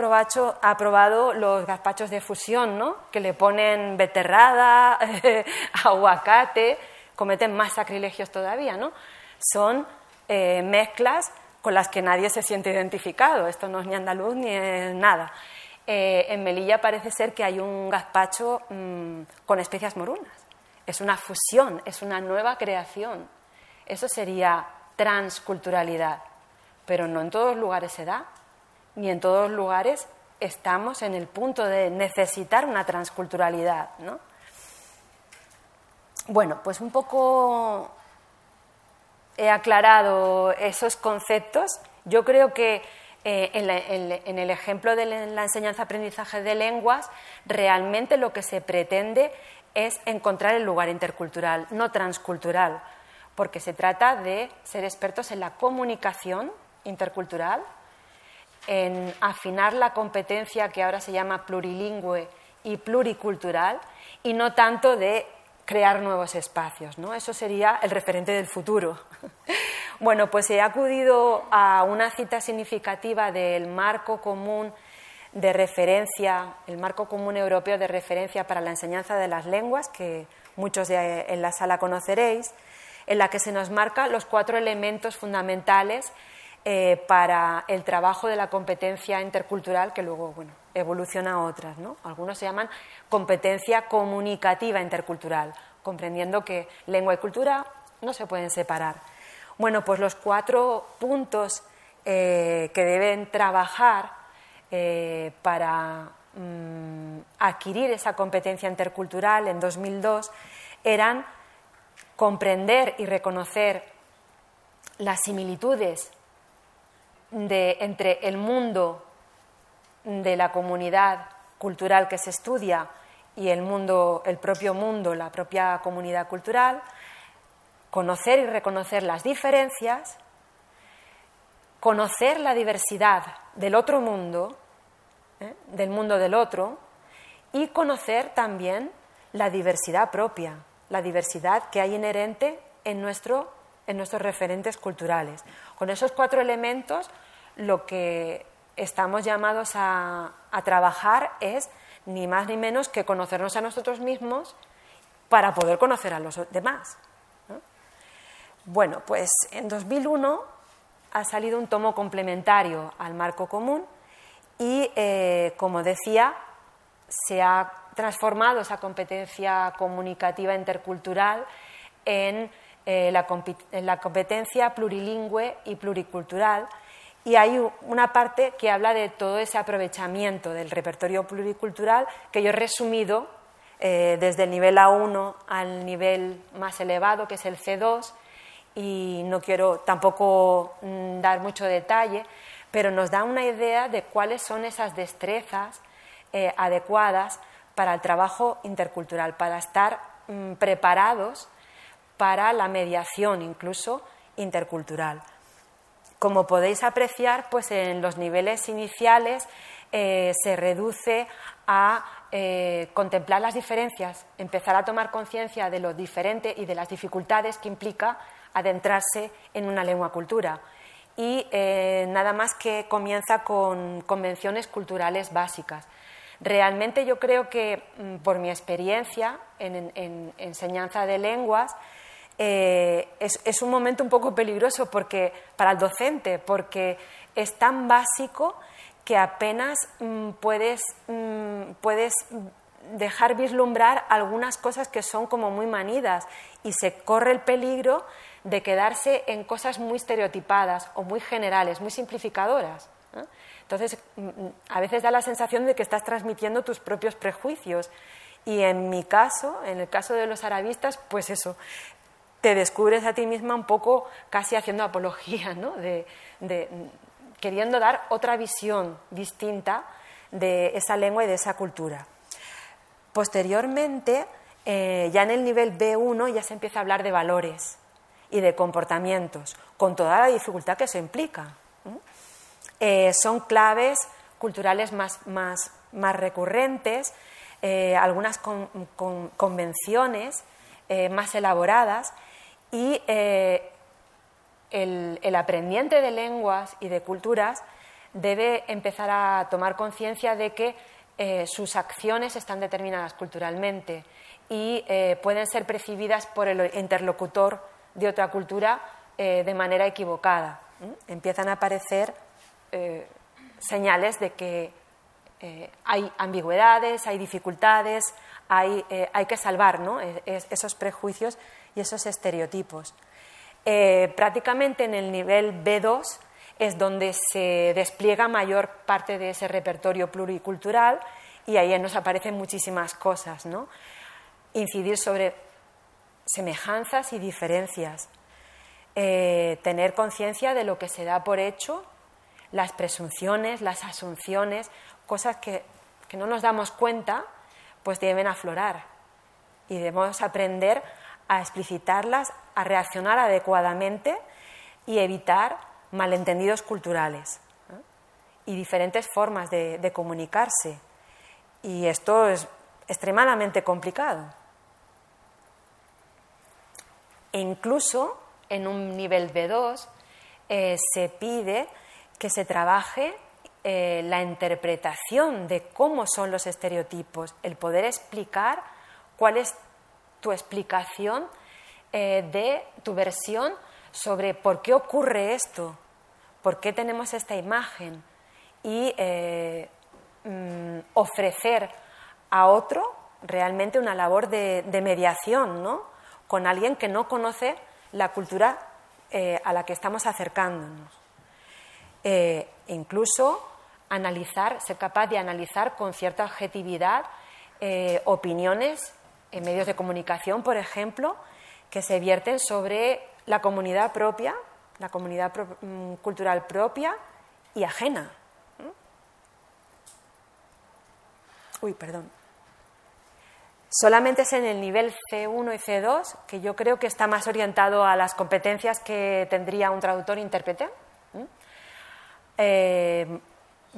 ha probado los gazpachos de fusión, ¿no? Que le ponen beterrada, aguacate, cometen más sacrilegios todavía, ¿no? Son mezclas con las que nadie se siente identificado. Esto no es ni andaluz ni nada. Eh, en Melilla parece ser que hay un gazpacho mm, con especias morunas. Es una fusión, es una nueva creación. Eso sería transculturalidad. Pero no en todos lugares se da, ni en todos lugares estamos en el punto de necesitar una transculturalidad. ¿no? Bueno, pues un poco he aclarado esos conceptos. Yo creo que eh, en, el ejemplo de la enseñanza-aprendizaje de lenguas, realmente lo que se pretende es encontrar el lugar intercultural, no transcultural, porque se trata de ser expertos en la comunicación intercultural, en afinar la competencia que ahora se llama plurilingüe y pluricultural, y no tanto de crear nuevos espacios. ¿no? Eso sería el referente del futuro. bueno, pues he acudido a una cita significativa del marco común de referencia, el marco común europeo de referencia para la enseñanza de las lenguas, que muchos en la sala conoceréis, en la que se nos marca los cuatro elementos fundamentales eh, para el trabajo de la competencia intercultural, que luego bueno, evoluciona a otras. ¿no? Algunos se llaman competencia comunicativa intercultural, comprendiendo que lengua y cultura no se pueden separar. Bueno, pues los cuatro puntos eh, que deben trabajar eh, para mm, adquirir esa competencia intercultural en 2002 eran comprender y reconocer las similitudes entre el mundo de la comunidad cultural que se estudia y el mundo, el propio mundo, la propia comunidad cultural, conocer y reconocer las diferencias, conocer la diversidad del otro mundo, ¿eh? del mundo del otro, y conocer también la diversidad propia, la diversidad que hay inherente en, nuestro, en nuestros referentes culturales. Con esos cuatro elementos, lo que estamos llamados a, trabajar es ni más ni menos que conocernos a nosotros mismos para poder conocer a los demás. Bueno, pues en 2001 ha salido un tomo complementario al marco común y, eh, como decía, se ha transformado esa competencia comunicativa intercultural en, eh, en la competencia plurilingüe y pluricultural y hay una parte que habla de todo ese aprovechamiento del repertorio pluricultural que yo he resumido eh, desde el nivel A1 al nivel más elevado, que es el C2, y no quiero tampoco mm, dar mucho detalle, pero nos da una idea de cuáles son esas destrezas eh, adecuadas para el trabajo intercultural, para estar mm, preparados para la mediación incluso intercultural. Como podéis apreciar, pues en los niveles iniciales eh, se reduce a eh, contemplar las diferencias, empezar a tomar conciencia de lo diferente y de las dificultades que implica adentrarse en una lengua cultura. Y eh, nada más que comienza con convenciones culturales básicas. Realmente yo creo que mm, por mi experiencia en, enseñanza de lenguas, eh, es, un momento un poco peligroso porque, para el docente, porque es tan básico que apenas mm, puedes, mm, puedes dejar vislumbrar algunas cosas que son como muy manidas y se corre el peligro de quedarse en cosas muy estereotipadas o muy generales, muy simplificadoras. Entonces, mm, a veces da la sensación de que estás transmitiendo tus propios prejuicios. Y en mi caso, en el caso de los arabistas, pues eso, te descubres a ti misma un poco casi haciendo apología, ¿no? de, queriendo dar otra visión distinta de esa lengua y de esa cultura. Posteriormente, eh, ya en el nivel B1 ya se empieza a hablar de valores y de comportamientos, con toda la dificultad que eso implica. Eh, son claves culturales más, más, recurrentes, eh, algunas convenciones más elaboradas y el, el, aprendiente de lenguas y de culturas debe empezar a tomar conciencia de que sus acciones están determinadas culturalmente y pueden ser percibidas por el interlocutor de otra cultura eh, de manera equivocada. Empiezan a aparecer eh, señales de que eh, hay ambigüedades, hay dificultades, hay, hay que salvar esos prejuicios y esos estereotipos. prácticamente en el nivel B2 es donde se despliega mayor parte de ese repertorio pluricultural y ahí nos aparecen muchísimas cosas. ¿no? Incidir sobre semejanzas y diferencias, eh, tener conciencia de lo que se da por hecho, las presunciones, las asunciones, cosas que, no nos damos cuenta, pues deben aflorar y debemos aprender a explicitarlas, a reaccionar adecuadamente y evitar malentendidos culturales y diferentes formas de comunicarse. Y esto es extremadamente complicado. E incluso en un nivel B2 eh, se pide que se trabaje eh, la interpretación de cómo son los estereotipos, el poder explicar cuál es tu explicación eh, de tu versión sobre por qué ocurre esto, por qué tenemos esta imagen y mm, ofrecer a otro realmente una labor de, mediación, ¿no? con alguien que no conoce la cultura eh, a la que estamos acercándonos. Eh, incluso analizar, ser capaz de analizar con cierta objetividad eh, opiniones en medios de comunicación, por ejemplo, que se vierten sobre la comunidad propia, la comunidad mm, cultural propia y ajena. Uy, perdón. Solamente es en el nivel C1 y C2 que yo creo que está más orientado a las competencias que tendría un traductor-intérprete. Eh,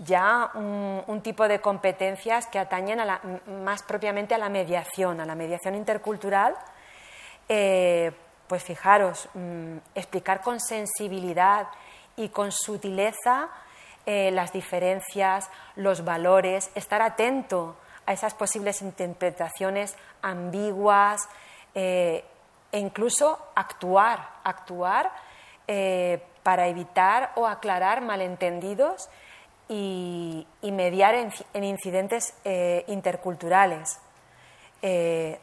ya un, tipo de competencias que atañen más propiamente a la mediación, a la mediación intercultural. Eh, pues fijaros, mm, explicar con sensibilidad y con sutileza eh, las diferencias, los valores, estar atento a esas posibles interpretaciones ambiguas eh, e incluso actuar, actuar para evitar o aclarar malentendidos y, mediar en, incidentes eh, interculturales.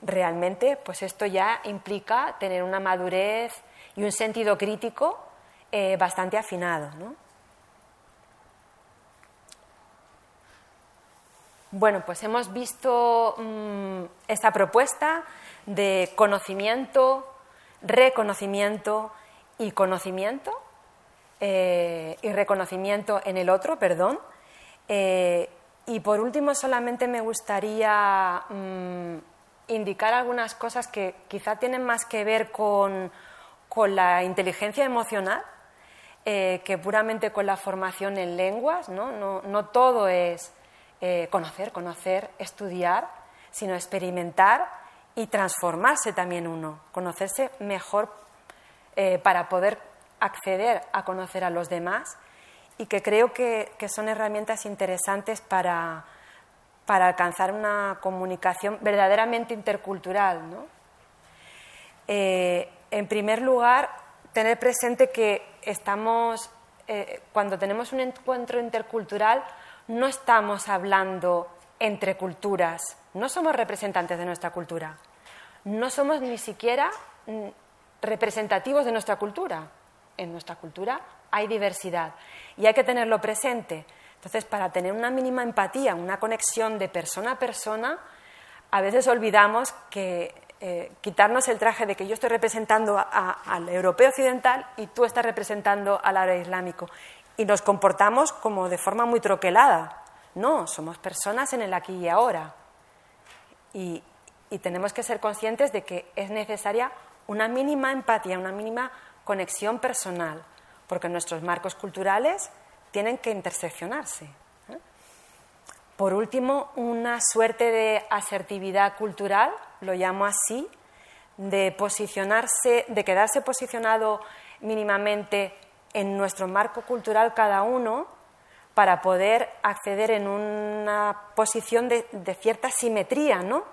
realmente, pues esto ya implica tener una madurez y un sentido crítico bastante afinado. ¿no? Bueno, pues hemos visto mm, esta propuesta de conocimiento, reconocimiento y conocimiento, eh, y reconocimiento en el otro, perdón. Eh, y por último, solamente me gustaría mm, indicar algunas cosas que quizá tienen más que ver con, la inteligencia emocional eh, que puramente con la formación en lenguas. no, no todo es conocer, conocer, estudiar, sino experimentar y transformarse también uno, conocerse mejor para poder acceder a conocer a los demás y que creo que, son herramientas interesantes para, para alcanzar una comunicación verdaderamente intercultural. Eh, en primer lugar, tener presente que estamos, eh, cuando tenemos un encuentro intercultural, no estamos hablando entre culturas, no somos representantes de nuestra cultura, no somos ni siquiera mm, representativos de nuestra cultura. En nuestra cultura hay diversidad y hay que tenerlo presente. Entonces, para tener una mínima empatía, una conexión de persona a persona, a veces olvidamos que eh, quitarnos el traje de que yo estoy representando al europeo occidental y tú estás representando al árabe islámico. Y nos comportamos como de forma muy troquelada. No, somos personas en el aquí y ahora. Y, y tenemos que ser conscientes de que es necesaria una mínima empatía, una mínima conexión personal, porque nuestros marcos culturales tienen que interseccionarse. ¿eh? Por último, una suerte de asertividad cultural, lo llamo así, de posicionarse, de quedarse posicionado mínimamente en nuestro marco cultural cada uno para poder acceder en una posición de, cierta simetría, ¿no?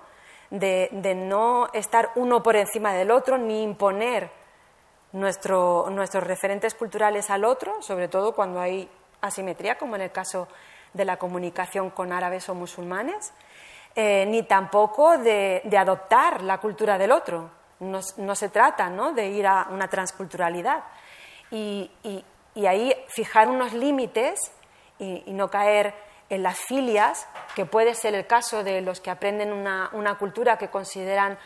De, de, no estar uno por encima del otro ni imponer nuestro, nuestros referentes culturales al otro, sobre todo cuando hay asimetría, como en el caso de la comunicación con árabes o musulmanes, eh, ni tampoco de, adoptar la cultura del otro. No, se trata de ir a una transculturalidad. Y, ahí fijar unos límites y, no caer en las filias, que puede ser el caso de los que aprenden una, cultura que consideran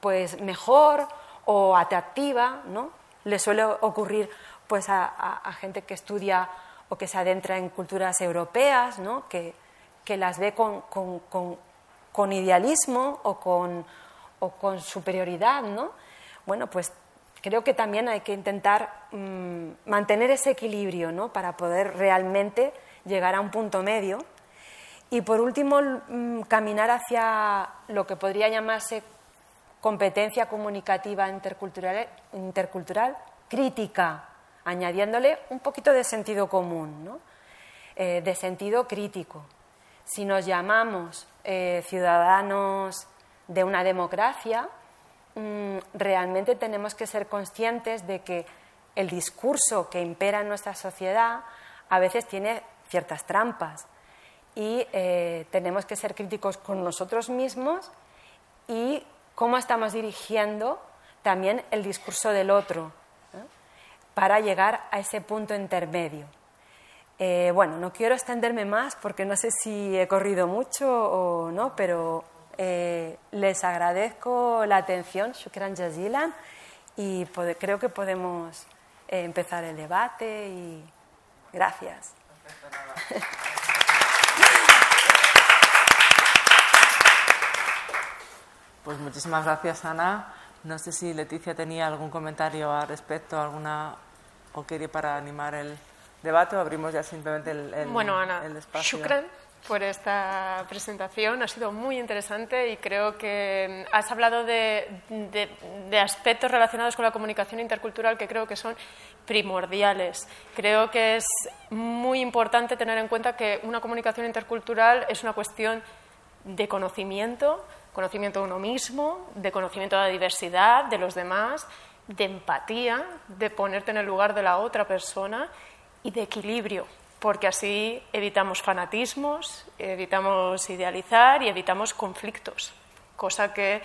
pues, mejor o atractiva, ¿no? Le suele ocurrir pues, a gente que estudia o que se adentra en culturas europeas, ¿no? que, que, las ve con, con, con, idealismo o con, o con superioridad. ¿no? Bueno, pues creo que también hay que intentar mm, mantener ese equilibrio ¿no? para poder realmente llegar a un punto medio. Y por último, mm, caminar hacia lo que podría llamarse competencia comunicativa intercultural, intercultural crítica, añadiéndole un poquito de sentido común, eh, de sentido crítico. Si nos llamamos eh, ciudadanos de una democracia, mm, realmente tenemos que ser conscientes de que el discurso que impera en nuestra sociedad a veces tiene ciertas trampas y eh, tenemos que ser críticos con nosotros mismos y cómo estamos dirigiendo también el discurso del otro para llegar a ese punto intermedio. Eh, bueno, no quiero extenderme más porque no sé si he corrido mucho o no, pero eh, les agradezco la atención, shukran jazilan, y creo que podemos eh, empezar el debate y gracias. Pues muchísimas gracias, Ana. No sé si Leticia tenía algún comentario al respecto, alguna o quería para animar el debate o abrimos ya simplemente el, el, bueno, Ana, el espacio. Shukran por esta presentación. Ha sido muy interesante y creo que has hablado de, de, aspectos relacionados con la comunicación intercultural que creo que son primordiales. Creo que es muy importante tener en cuenta que una comunicación intercultural es una cuestión de conocimiento, conocimiento de uno mismo, de conocimiento de la diversidad, de los demás, de empatía, de ponerte en el lugar de la otra persona y de equilibrio, porque así evitamos fanatismos, evitamos idealizar y evitamos conflictos, cosa que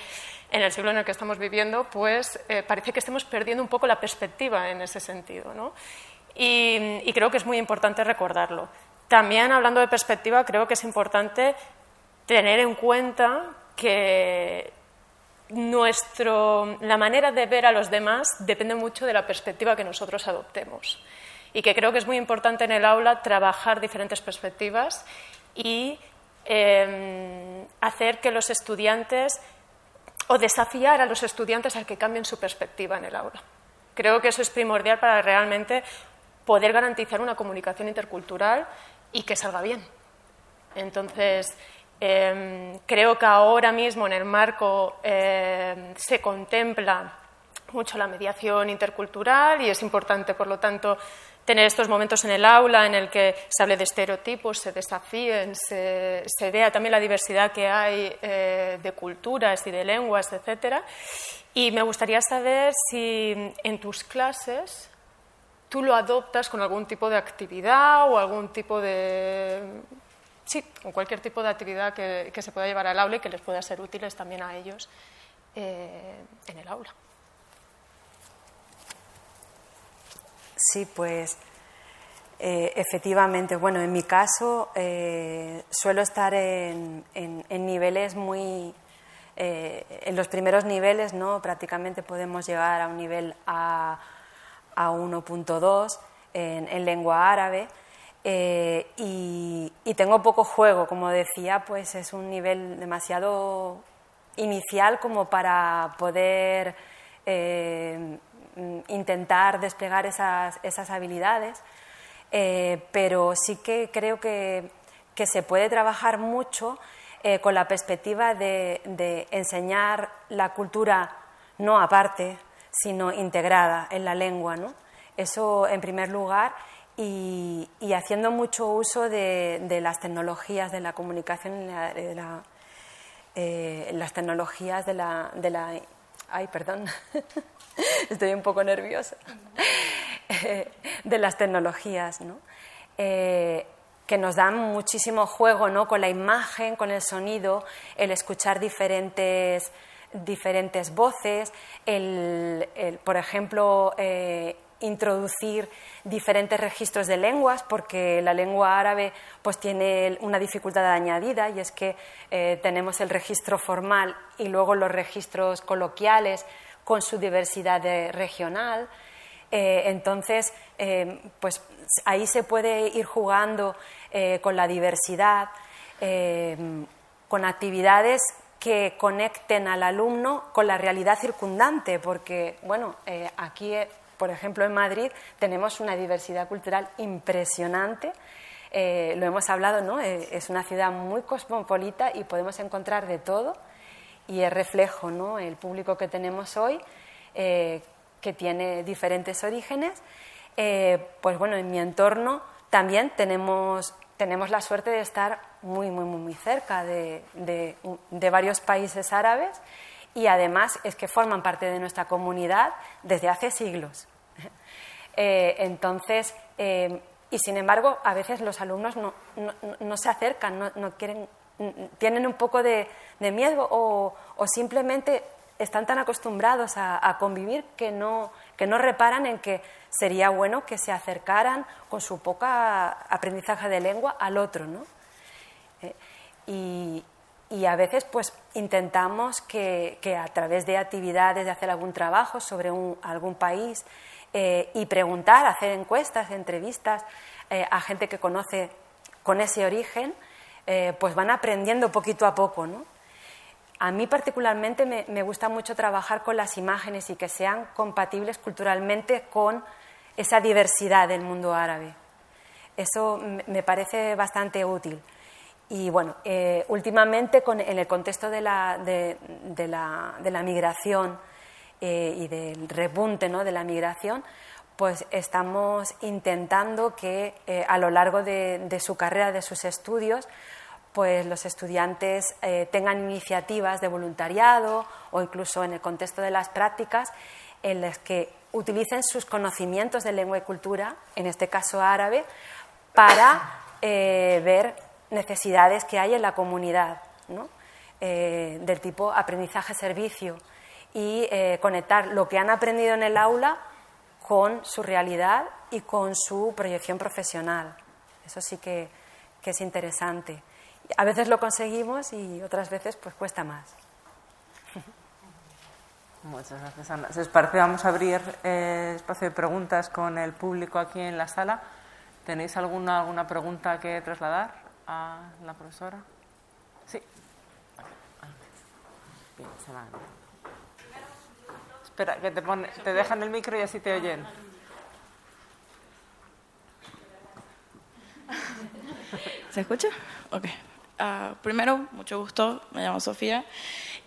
en el siglo en el que estamos viviendo, pues eh, parece que estemos perdiendo un poco la perspectiva en ese sentido, ¿no? y, y creo que es muy importante recordarlo. También hablando de perspectiva, creo que es importante tener en cuenta que nuestro, la manera de ver a los demás depende mucho de la perspectiva que nosotros adoptemos. Y que creo que es muy importante en el aula trabajar diferentes perspectivas y em, hacer que los estudiantes o desafiar a los estudiantes a que cambien su perspectiva en el aula. Creo que eso es primordial para realmente poder garantizar una comunicación intercultural y que salga bien. Entonces, Em, creo que ahora mismo en el marco em, se contempla mucho la mediación intercultural y es importante, por lo tanto, tener estos momentos en el aula en el que se hable de estereotipos, se desafíen, se, vea también la diversidad que hay eh, de culturas y de lenguas, etc. Y me gustaría saber si en tus clases tú lo adoptas con algún tipo de actividad o algún tipo de... Sí, con cualquier tipo de actividad que, se pueda llevar al aula y que les pueda ser útiles también a ellos eh, en el aula. Sí, pues eh, efectivamente, bueno, en mi caso eh, suelo estar en, niveles muy, eh, en los primeros niveles, ¿no? Prácticamente podemos llegar a un nivel A, a 1.2 en, lengua árabe. Y, y, tengo poco juego, como decía, pues es un nivel demasiado inicial como para poder Mm, intentar desplegar esas, esas habilidades, eh, pero sí que creo que, que se puede trabajar mucho eh, con la perspectiva de, enseñar la cultura no aparte, sino integrada en la lengua. ¿no? Eso en primer lugar. Y, haciendo mucho uso de, las tecnologías de la comunicación, de eh, las tecnologías de la, de la ay, perdón, estoy un poco nerviosa, de las tecnologías, ¿no? Eh, que nos dan muchísimo juego ¿no? con la imagen, con el sonido, el escuchar diferentes, diferentes voces, el, por ejemplo, eh, introducir diferentes registros de lenguas, porque la lengua árabe pues, tiene una dificultad añadida y es que eh, tenemos el registro formal y luego los registros coloquiales con su diversidad regional. Eh, entonces, eh, pues ahí se puede ir jugando con la diversidad, con actividades que conecten al alumno con la realidad circundante, porque, bueno, aquí por ejemplo, en Madrid tenemos una diversidad cultural impresionante. Eh, lo hemos hablado, ¿no? Eh, es una ciudad muy cosmopolita y podemos encontrar de todo. Y es reflejo, ¿no? El público que tenemos hoy, eh, que tiene diferentes orígenes. pues bueno, en mi entorno también tenemos, tenemos la suerte de estar muy, muy, muy, muy cerca de, de varios países árabes y además es que forman parte de nuestra comunidad desde hace siglos. Eh, entonces, eh, y sin embargo, a veces los alumnos no, no, se acercan, no, quieren, tienen un poco de, miedo o, simplemente están tan acostumbrados a, convivir que no, que no reparan en que sería bueno que se acercaran con su poca aprendizaje de lengua al otro. ¿no? Eh, y, y a veces pues intentamos que, que, a través de actividades, de hacer algún trabajo sobre un, algún país eh, y preguntar, hacer encuestas, entrevistas eh, a gente que conoce con ese origen, eh, pues van aprendiendo poquito a poco. ¿no? A mí particularmente me, me gusta mucho trabajar con las imágenes y que sean compatibles culturalmente con esa diversidad del mundo árabe. Eso me parece bastante útil. Y bueno, eh, últimamente en el contexto de la, de, la, de la migración eh, y del repunte ¿no? de la migración, pues estamos intentando que eh, a lo largo de, su carrera, de sus estudios, pues los estudiantes tengan iniciativas de voluntariado o incluso en el contexto de las prácticas en las que utilicen sus conocimientos de lengua y cultura, en este caso árabe, para ver necesidades que hay en la comunidad, eh, del tipo aprendizaje-servicio y eh, conectar lo que han aprendido en el aula con su realidad y con su proyección profesional. Eso sí que, es interesante. A veces lo conseguimos y otras veces pues cuesta más. Muchas gracias, Ana. Si parece, vamos a abrir eh, espacio de preguntas con el público aquí en la sala. ¿Tenéis alguna, alguna pregunta que trasladar? A la profesora? Sí. Se. Espera, que te, pone, te dejan el micro y así te oyen. ¿Se escucha? Ok. Uh, primero, mucho gusto, me llamo Sofía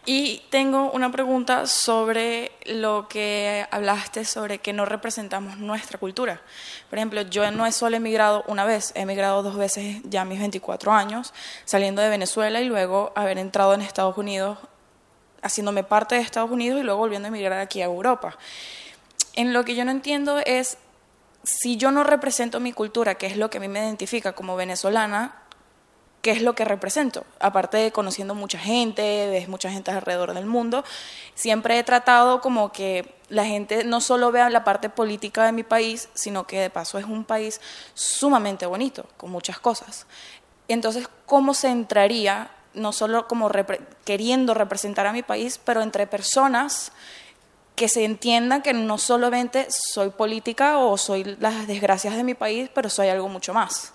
Y tengo una pregunta sobre lo que hablaste sobre que no representamos nuestra cultura. Por ejemplo, yo no he solo emigrado una vez, he emigrado dos veces ya a mis 24 años, saliendo de Venezuela y luego haber entrado en Estados Unidos, haciéndome parte de Estados Unidos y luego volviendo a emigrar aquí a Europa. En lo que yo no entiendo es si yo no represento mi cultura, que es lo que a mí me identifica como venezolana, qué es lo que represento. Aparte de conociendo mucha gente, ves mucha gente alrededor del mundo, siempre he tratado como que la gente no solo vea la parte política de mi país, sino que de paso es un país sumamente bonito, con muchas cosas. Entonces, ¿cómo se entraría, no solo como queriendo representar a mi país, pero entre personas que se entiendan que no solamente soy política o soy las desgracias de mi país, pero soy algo mucho más?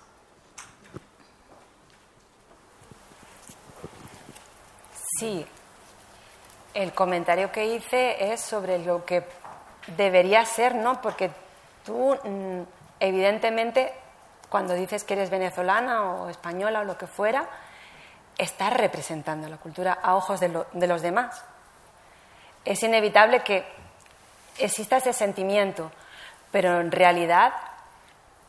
Sí, el comentario que hice es sobre lo que debería ser, ¿no? Porque tú, mm, evidentemente, cuando dices que eres venezolana o española o lo que fuera, estás representando la cultura a ojos de, los demás. Es inevitable que exista ese sentimiento, pero en realidad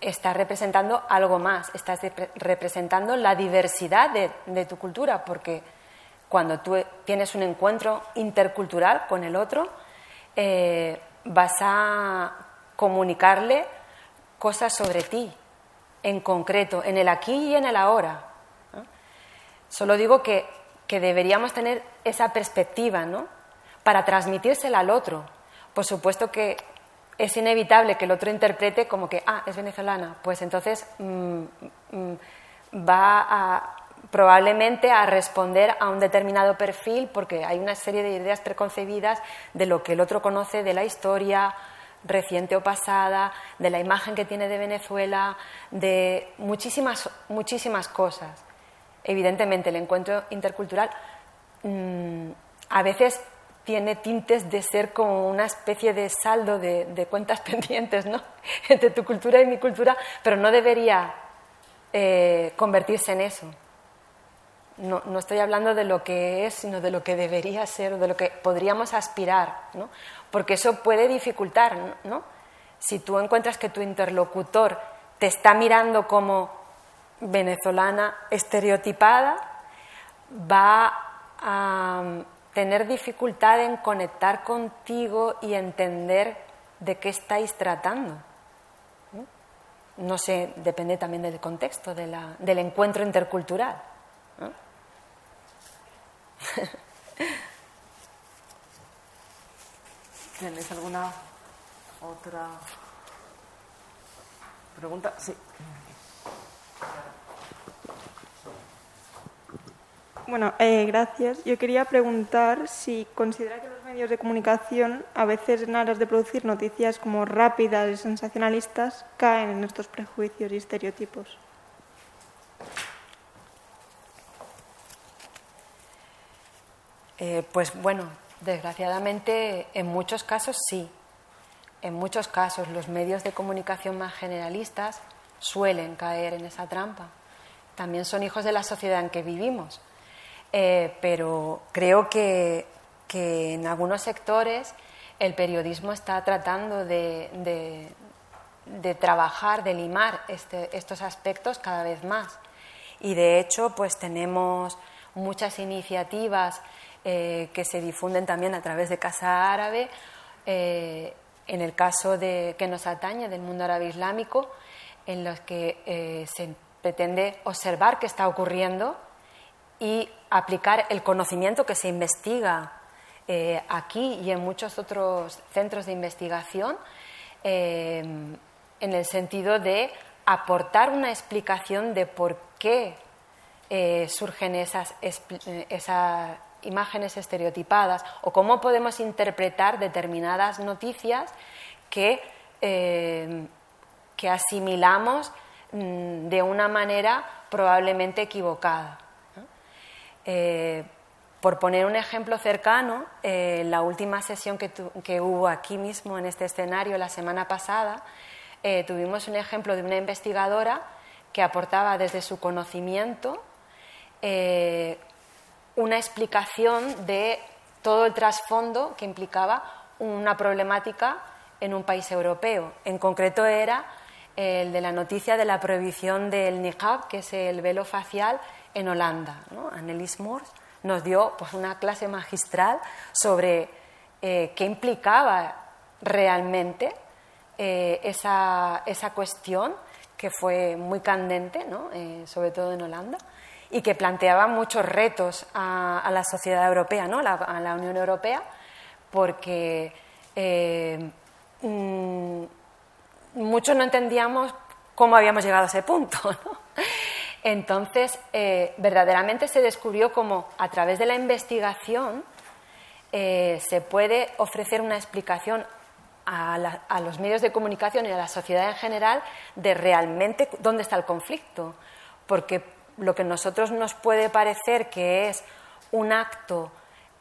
estás representando algo más, estás representando la diversidad de tu cultura, porque cuando tú tienes un encuentro intercultural con el otro, eh, vas a comunicarle cosas sobre ti, en concreto, en el aquí y en el ahora. Solo digo que, que, deberíamos tener esa perspectiva, ¿no? Para transmitírsela al otro. Por supuesto que es inevitable que el otro interprete como que, ah, es venezolana, pues entonces mm, mm, va a, probablemente a responder a un determinado perfil porque hay una serie de ideas preconcebidas de lo que el otro conoce de la historia reciente o pasada, de la imagen que tiene de Venezuela, de muchísimas, muchísimas cosas. Evidentemente, el encuentro intercultural mm, a veces tiene tintes de ser como una especie de saldo de, cuentas pendientes ¿no? entre tu cultura y mi cultura, pero no debería eh, convertirse en eso no, no, estoy hablando de lo que es, sino de lo que debería ser, de lo que podríamos aspirar, ¿no? porque eso puede dificultar. ¿no? Si tú encuentras que tu interlocutor te está mirando como venezolana estereotipada, va a mm, tener dificultad en conectar contigo y entender de qué estáis tratando. No, sé, depende también del contexto, de la, del encuentro intercultural. ¿Tienes alguna otra pregunta? Sí. Bueno, eh, gracias. Yo quería preguntar si considera que los medios de comunicación, a veces en aras de producir noticias como rápidas y sensacionalistas, caen en estos prejuicios y estereotipos. Eh, pues bueno, desgraciadamente en muchos casos sí. En muchos casos los medios de comunicación más generalistas suelen caer en esa trampa. También son hijos de la sociedad en que vivimos. Eh, pero creo que, en algunos sectores el periodismo está tratando de, trabajar, de limar este, estos aspectos cada vez más. Y de hecho, pues tenemos muchas iniciativas eh, que se difunden también a través de Casa Árabe, eh, en el caso de, que nos atañe del mundo árabe islámico, en los que eh, se pretende observar qué está ocurriendo y aplicar el conocimiento que se investiga aquí y en muchos otros centros de investigación en el sentido de aportar una explicación de por qué surgen esas, esas imágenes estereotipadas o cómo podemos interpretar determinadas noticias que, eh, que asimilamos mm, de una manera probablemente equivocada. Eh, por poner un ejemplo cercano, eh, la última sesión que, que, hubo aquí mismo en este escenario la semana pasada, tuvimos un ejemplo de una investigadora que aportaba desde su conocimiento una explicación de todo el trasfondo que implicaba una problemática en un país europeo. En concreto era el de la noticia de la prohibición del niqab, que es el velo facial, en Holanda. Annelies Moors nos dio pues, una clase magistral sobre eh, qué implicaba realmente eh, esa, esa, cuestión, que fue muy candente, ¿no? Eh, sobre todo en Holanda, y que planteaba muchos retos a, la sociedad europea, ¿no? a la Unión Europea, porque mm, muchos no entendíamos cómo habíamos llegado a ese punto. Entonces, eh, verdaderamente se descubrió cómo a través de la investigación eh, se puede ofrecer una explicación a, a, los medios de comunicación y a la sociedad en general de realmente dónde está el conflicto. Porque lo que a nosotros nos puede parecer que es un acto,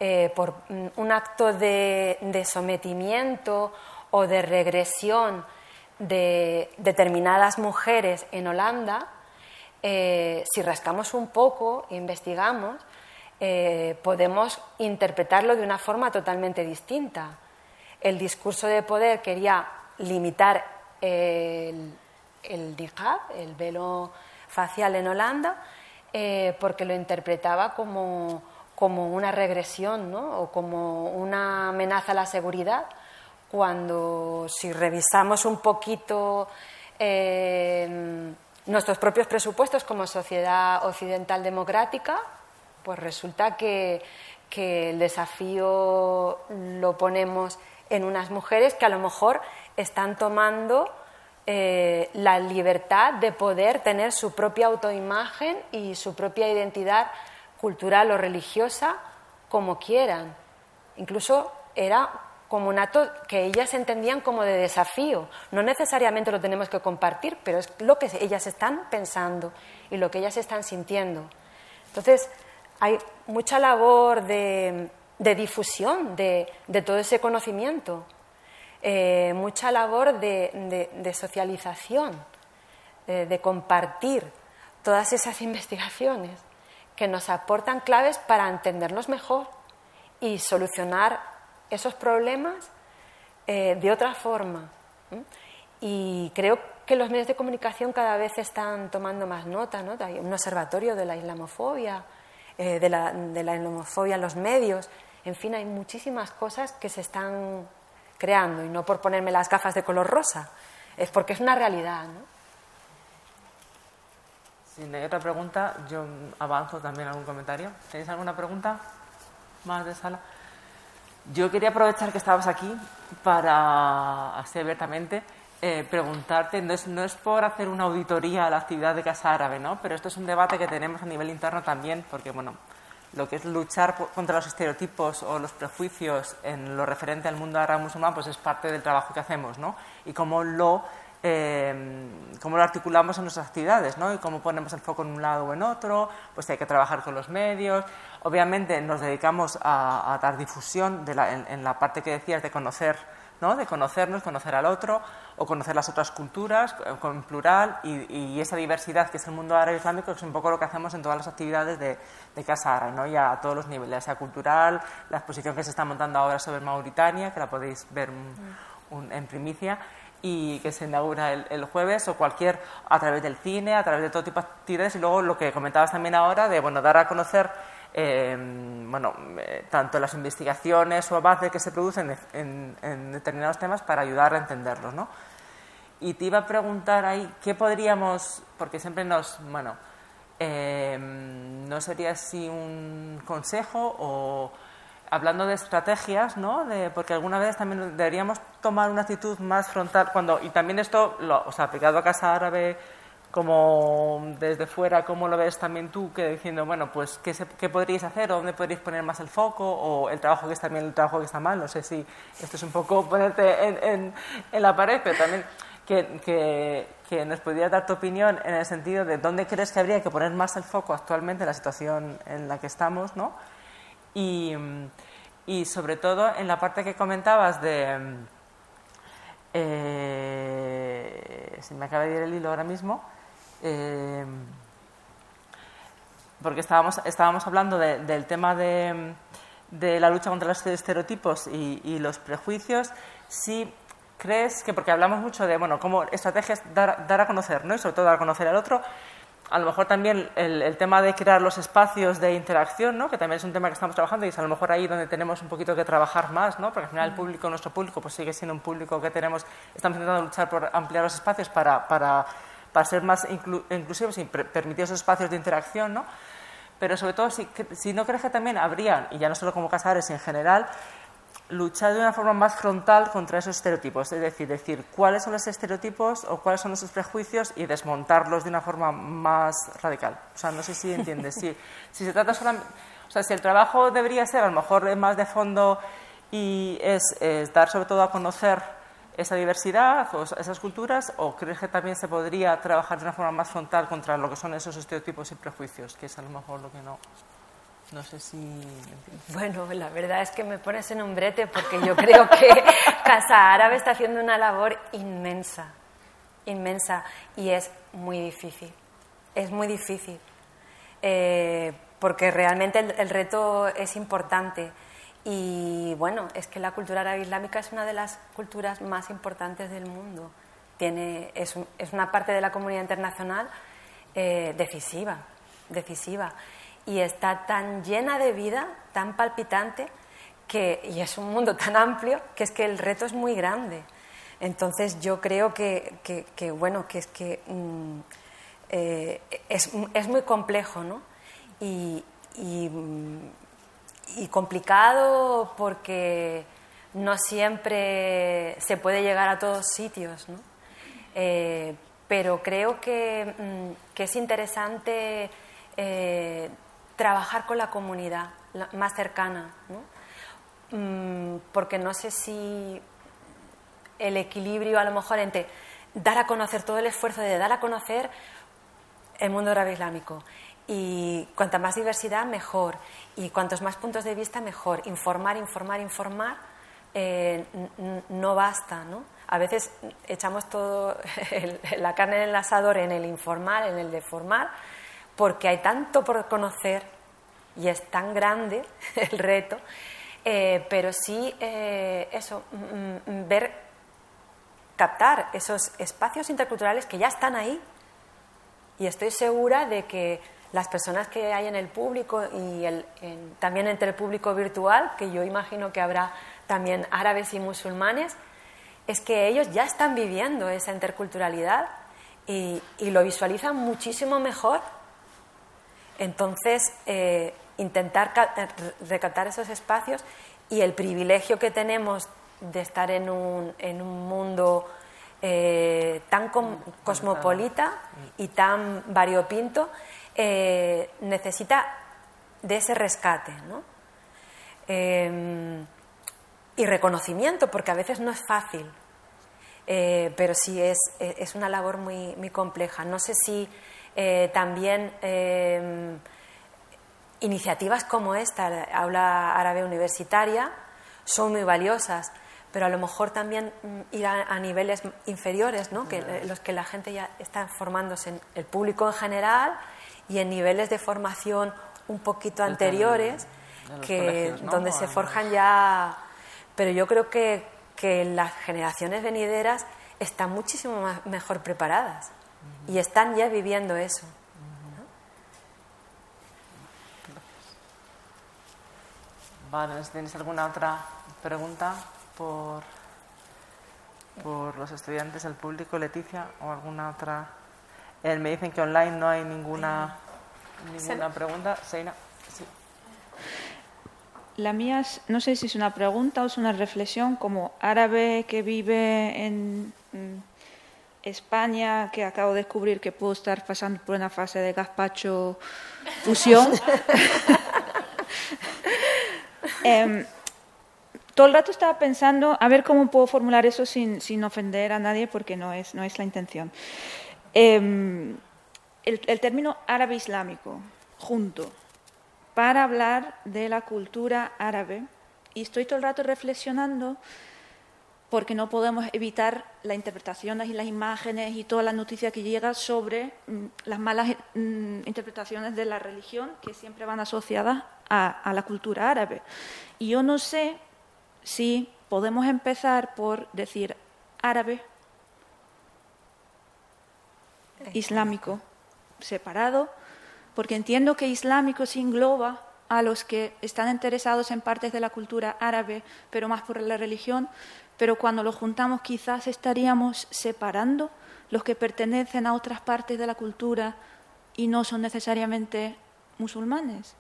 eh, por, un acto de, sometimiento o de regresión de determinadas mujeres en Holanda, eh, si rascamos un poco, investigamos, eh, podemos interpretarlo de una forma totalmente distinta. El discurso de poder quería limitar el, el el velo facial en Holanda, eh, porque lo interpretaba como, como una regresión ¿no? o como una amenaza a la seguridad, cuando si revisamos un poquito nuestros propios presupuestos como sociedad occidental democrática, pues resulta que, el desafío lo ponemos en unas mujeres que a lo mejor están tomando eh, la libertad de poder tener su propia autoimagen y su propia identidad cultural o religiosa como quieran. Incluso era como un acto que ellas entendían como de desafío. No necesariamente lo tenemos que compartir, pero es lo que ellas están pensando y lo que ellas están sintiendo. Entonces, hay mucha labor de, difusión de, todo ese conocimiento, eh, mucha labor de, socialización, de compartir todas esas investigaciones que nos aportan claves para entendernos mejor y solucionar esos problemas eh, de otra forma. Y creo que los medios de comunicación cada vez están tomando más nota. ¿no? Hay un observatorio de la islamofobia, eh, de la islamofobia en los medios. En fin, hay muchísimas cosas que se están creando y no por ponerme las gafas de color rosa, es porque es una realidad. ¿no? Si hay otra pregunta, yo avanzo también algún comentario. ¿Tenéis alguna pregunta más de sala? Yo quería aprovechar que estabas aquí para, así abiertamente, eh, preguntarte, no es, no es por hacer una auditoría a la actividad de Casa Árabe, ¿no? pero esto es un debate que tenemos a nivel interno también, porque bueno, lo que es luchar contra los estereotipos o los prejuicios en lo referente al mundo árabe musulmán, pues es parte del trabajo que hacemos, ¿no? Y cómo lo eh, cómo lo articulamos en nuestras actividades, ¿no? Y cómo ponemos el foco en un lado o en otro, pues hay que trabajar con los medios. Obviamente nos dedicamos a, dar difusión en, la parte que decías de conocer, ¿no? De conocernos, conocer al otro o conocer las otras culturas eh, con plural y, esa diversidad que es el mundo árabe islámico es un poco lo que hacemos en todas las actividades de, Casa Árabe, ¿no? Y a, todos los niveles, sea cultural, la exposición que se está montando ahora sobre Mauritania, que la podéis ver en primicia y que se inaugura el, jueves o cualquier a través del cine, a través de todo tipo de actividades y luego lo que comentabas también ahora de bueno dar a conocer em, bueno eh, tanto las investigaciones o avances que se producen en, determinados temas para ayudar a entenderlos, ¿no? Y te iba a preguntar ahí qué podríamos porque siempre nos bueno em, no sería así un consejo o hablando de estrategias, ¿no? De, porque alguna vez también deberíamos tomar una actitud más frontal cuando y también esto, lo, o sea, aplicado a Casa Árabe como desde fuera, ¿cómo lo ves también tú? Que diciendo, bueno, pues, ¿qué, ¿qué podríais hacer? ¿O dónde podríais poner más el foco? ¿O el trabajo que está bien, el trabajo que está mal? No sé si esto es un poco ponerte en, en, la pared, pero también que, que, que, nos podrías dar tu opinión en el sentido de dónde crees que habría que poner más el foco actualmente en la situación en la que estamos, ¿no? Y, y sobre todo en la parte que comentabas de... Eh, se me acaba de ir el hilo ahora mismo. Eh, porque estábamos, estábamos hablando del tema de, de la lucha contra los estereotipos y, los prejuicios, si crees que, porque hablamos mucho de, bueno, como estrategias dar, dar a conocer, ¿no? Y sobre todo dar a conocer al otro, a lo mejor también el, tema de crear los espacios de interacción, ¿no? que también es un tema que estamos trabajando y es a lo mejor ahí donde tenemos un poquito que trabajar más, ¿no? porque al final el público, nuestro público, pues sigue siendo un público que tenemos, estamos intentando luchar por ampliar los espacios para, para, para ser más inclusivos y permitir esos espacios de interacción, ¿no? pero sobre todo si, si no crees que también habrían, y ya no solo como Casares, en general, luchar de una forma más frontal contra esos estereotipos, es decir, decir cuáles son los estereotipos o cuáles son esos prejuicios y desmontarlos de una forma más radical. O sea, no sé si entiendes. si, si se trata solamente, o sea, si el trabajo debería ser a lo mejor más de fondo y es, dar sobre todo a conocer esa diversidad o esas culturas, o crees que también se podría trabajar de una forma más frontal contra lo que son esos estereotipos y prejuicios, que es a lo mejor lo que no. No sé si. Bueno, la verdad es que me pones en un brete porque yo creo que Casa Árabe está haciendo una labor inmensa, inmensa, y es muy difícil. Es muy difícil. Eh, porque realmente el, reto es importante. Y bueno, es que la cultura árabe islámica es una de las culturas más importantes del mundo. Tiene, es, es una parte de la comunidad internacional eh, decisiva, decisiva y está tan llena de vida, tan palpitante, que, y es un mundo tan amplio, que es que el reto es muy grande. Entonces yo creo que, bueno, que es que mm, eh, es, es, muy complejo, ¿no? Y, y, complicado porque no siempre se puede llegar a todos sitios, ¿no? Eh, pero creo que, mm, que es interesante eh, trabajar con la comunidad más cercana, ¿no? Mm, porque no sé si el equilibrio a lo mejor entre dar a conocer todo el esfuerzo de dar a conocer el mundo árabe islámico y cuanta más diversidad mejor. Y cuantos más puntos de vista mejor. Informar informar informar eh, no basta no a veces echamos todo la carne en el asador en el informar en el de formar porque hay tanto por conocer y es tan grande el reto, eh, pero sí eh, eso, mm, mm, ver, captar esos espacios interculturales que ya están ahí. Y estoy segura de que las personas que hay en el público y también entre el público virtual, que yo imagino que habrá también árabes y musulmanes, es que ellos ya están viviendo esa interculturalidad y, y lo visualizan muchísimo mejor. Entonces, eh, intentar eh, recaptar esos espacios y el privilegio que tenemos de estar en un, en un mundo eh, tan cosmopolita y tan variopinto, necesita de ese rescate ¿no? y reconocimiento, porque a veces no es fácil, pero sí es, es una labor muy, muy compleja. No sé si eh, también eh, iniciativas como esta, Aula Árabe Universitaria, son muy valiosas, pero a lo mejor también mm, ir a, niveles inferiores, ¿no? que, los que la gente ya está formándose, en el público en general y en niveles de formación un poquito anteriores, que, donde se forjan ya... Pero yo creo que, que las generaciones venideras están muchísimo más, mejor preparadas y están ya viviendo eso. Vale, ¿tienes alguna otra pregunta por, por los estudiantes, el público, Leticia, o alguna otra? Eh, me dicen que online no hay ninguna, ninguna pregunta. Seina, sí. La mía, no sé si es una pregunta o es una reflexión como árabe que vive en España, que acabo de descubrir que puedo estar pasando por una fase de gazpacho fusión. Em, todo el rato estaba pensando a ver cómo puedo formular eso sin, sin ofender a nadie, porque no es, no es la intención. Em, el, término árabe islámico, junto, para hablar de la cultura árabe, y estoy todo el rato reflexionando porque no podemos evitar las interpretaciones y las imágenes y toda la noticia que llega sobre mm, las malas mm, interpretaciones de la religión que siempre van asociadas a la cultura árabe. Y yo no sé si podemos empezar por decir árabe, islámico, separado, porque entiendo que islámico se engloba a los que están interesados en partes de la cultura árabe, pero más por la religión, pero cuando lo juntamos quizás estaríamos separando los que pertenecen a otras partes de la cultura y no son necesariamente musulmanes,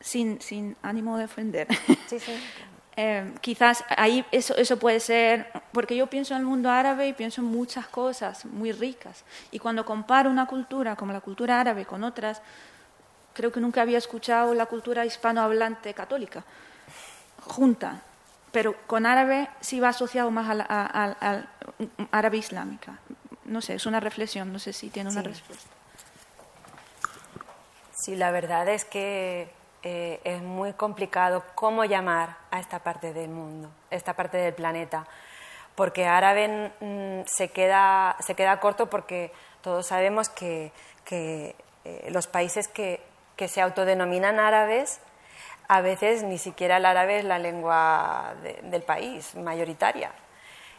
sin, sin ánimo de ofender. Sí, sí. Eh, quizás ahí eso, eso puede ser, porque yo pienso en el mundo árabe y pienso en muchas cosas muy ricas. Y cuando comparo una cultura como la cultura árabe con otras, creo que nunca había escuchado la cultura hispanohablante católica junta, pero con árabe sí va asociado más al, al, al árabe islámica. No sé, es una reflexión, no sé si tiene una Sí. respuesta. Sí, la verdad es que eh, es muy complicado cómo llamar a esta parte del mundo, esta parte del planeta, porque árabe mm, se, queda, se queda corto porque todos sabemos que, eh, los países que, se autodenominan árabes a veces ni siquiera el árabe es la lengua de- del país mayoritaria.